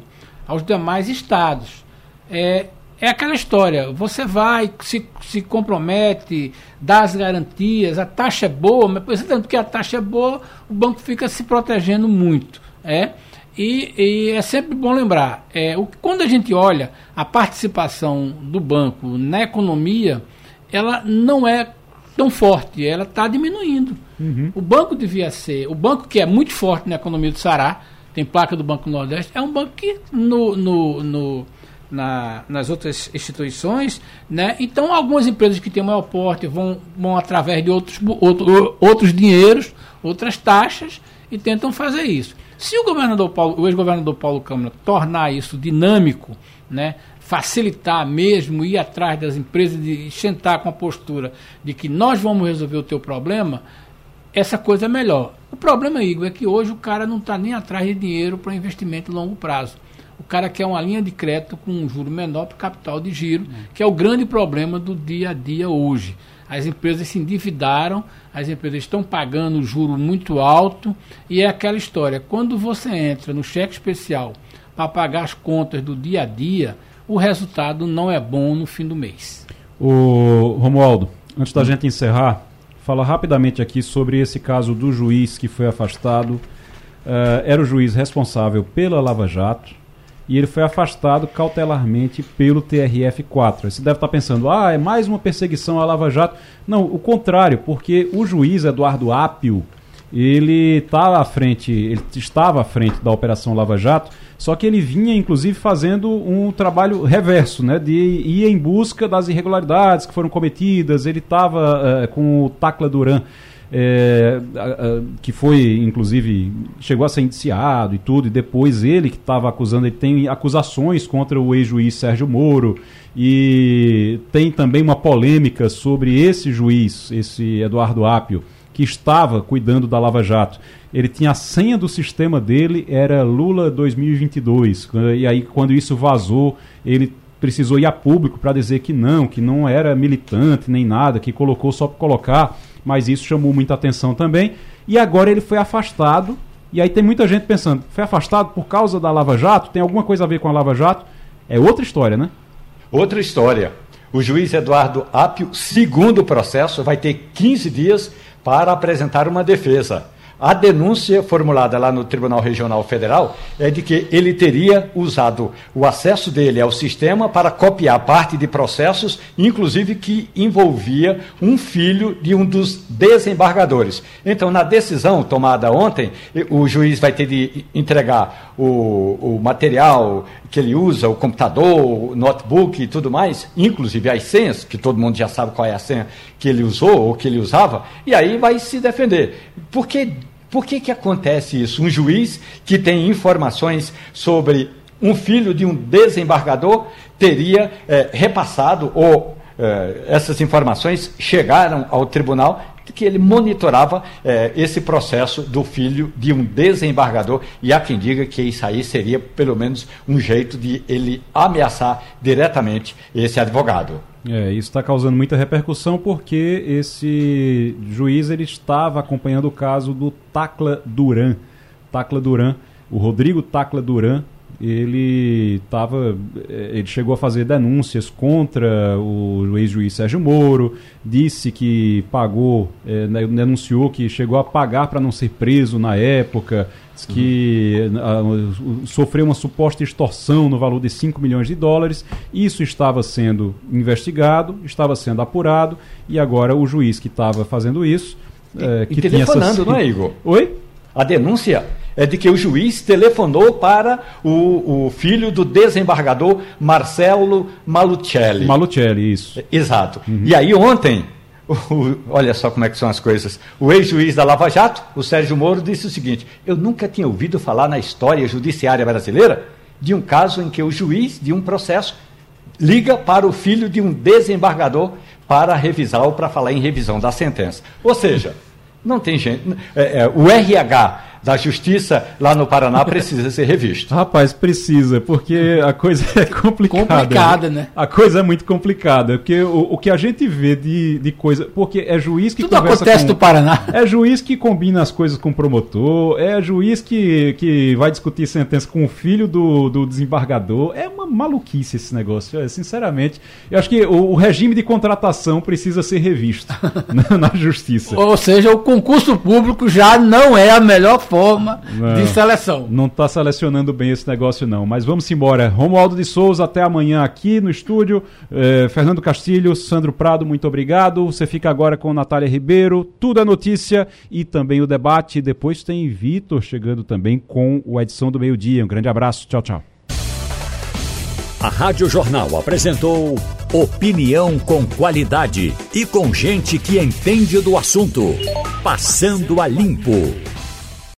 S5: aos demais estados. É, é aquela história, você vai, se, se compromete, dá as garantias, a taxa é boa, mas tanto que a taxa é boa, o banco fica se protegendo muito. É? E, e é sempre bom lembrar, é, o, quando a gente olha a participação do banco na economia, ela não é tão forte, ela está diminuindo. Uhum. O banco devia ser, o banco que é muito forte na economia do Sará, tem placa do Banco Nordeste, é um banco que no, no, no na, nas outras instituições, né? Então algumas empresas que têm maior porte vão, vão através de outros, outro, outros dinheiros, outras taxas e tentam fazer isso. Se o governador Paulo, o ex-governador Paulo Câmara tornar isso dinâmico, né? facilitar mesmo, ir atrás das empresas e sentar com a postura de que nós vamos resolver o teu problema, essa coisa é melhor. O problema, Igor, é que hoje o cara não está nem atrás de dinheiro para investimento a longo prazo. O cara quer uma linha de crédito com um juro menor para capital de giro, que é o grande problema do dia a dia hoje. As empresas se endividaram, as empresas estão pagando juro muito alto e é aquela história. Quando você entra no cheque especial para pagar as contas do dia a dia, o resultado não é bom no fim do mês.
S3: O Romualdo, antes da gente encerrar, fala rapidamente aqui sobre esse caso do juiz que foi afastado. Uh, era o juiz responsável pela Lava Jato e ele foi afastado cautelarmente pelo TRF4. Você deve estar pensando, ah, é mais uma perseguição à Lava Jato. Não, o contrário, porque o juiz Eduardo Apio, ele tá à frente, ele estava à frente da Operação Lava Jato, só que ele vinha, inclusive, fazendo um trabalho reverso, né, de ir em busca das irregularidades que foram cometidas. Ele estava uh, com o Tacla Duran é, a, a, que foi, inclusive, chegou a ser indiciado e tudo, e depois ele que estava acusando, ele tem acusações contra o ex-juiz Sérgio Moro, e tem também uma polêmica sobre esse juiz, esse Eduardo Apio, que estava cuidando da Lava Jato. Ele tinha a senha do sistema dele, era Lula 2022, e aí quando isso vazou, ele precisou ir a público para dizer que não, que não era militante nem nada, que colocou só para colocar mas isso chamou muita atenção também. E agora ele foi afastado. E aí tem muita gente pensando, foi afastado por causa da Lava Jato? Tem alguma coisa a ver com a Lava Jato? É outra história, né?
S4: Outra história. O juiz Eduardo Apio, segundo o processo, vai ter 15 dias para apresentar uma defesa. A denúncia formulada lá no Tribunal Regional Federal é de que ele teria usado o acesso dele ao sistema para copiar parte de processos, inclusive que envolvia um filho de um dos desembargadores. Então, na decisão tomada ontem, o juiz vai ter de entregar o, o material que ele usa, o computador, o notebook e tudo mais, inclusive as senhas, que todo mundo já sabe qual é a senha que ele usou ou que ele usava, e aí vai se defender. Porque por que, que acontece isso? Um juiz que tem informações sobre um filho de um desembargador teria é, repassado ou é, essas informações chegaram ao tribunal que ele monitorava é, esse processo do filho de um desembargador e há quem diga que isso aí seria pelo menos um jeito de ele ameaçar diretamente esse advogado.
S3: É, isso está causando muita repercussão porque esse juiz ele estava acompanhando o caso do Tacla Duran. Tacla Duran, o Rodrigo Tacla Duran, ele tava, eh, ele chegou a fazer denúncias contra o ex-juiz Sérgio Moro, disse que pagou, é, denunciou que chegou a pagar para não ser preso na época, que uhum. sofreu uma suposta extorsão no valor de 5 milhões de dólares. Isso estava sendo investigado, estava sendo apurado, e agora o juiz que estava fazendo isso.
S4: É, que e telefonando, não é, Igor?
S3: Oi?
S4: A denúncia é de que o juiz telefonou para o, o filho do desembargador Marcelo Malucelli.
S3: Malucelli, isso.
S4: Exato. Uhum. E aí ontem, o, olha só como é que são as coisas. O ex-juiz da Lava Jato, o Sérgio Moro, disse o seguinte: Eu nunca tinha ouvido falar na história judiciária brasileira de um caso em que o juiz de um processo liga para o filho de um desembargador para revisar ou para falar em revisão da sentença. Ou seja, não tem gente. É, é, o RH da justiça lá no Paraná precisa ser revisto.
S3: Rapaz, precisa, porque a coisa é complicada.
S5: Complicada, né?
S3: A coisa é muito complicada, porque o, o que a gente vê de, de coisa. Porque é juiz que
S5: Tudo conversa acontece com, no Paraná.
S3: É juiz que combina as coisas com o promotor, é juiz que, que vai discutir sentença com o filho do, do desembargador. É uma maluquice esse negócio, é, sinceramente. Eu acho que o, o regime de contratação precisa ser revisto na, na justiça.
S5: Ou seja, o concurso público já não é a melhor forma não, de seleção.
S3: Não está selecionando bem esse negócio, não. Mas vamos embora. Romualdo de Souza, até amanhã aqui no estúdio. Eh, Fernando Castilho, Sandro Prado, muito obrigado. Você fica agora com Natália Ribeiro. Tudo é notícia e também o debate. Depois tem Vitor chegando também com a edição do meio-dia. Um grande abraço. Tchau, tchau.
S1: A Rádio Jornal apresentou opinião com qualidade e com gente que entende do assunto. Passando a limpo.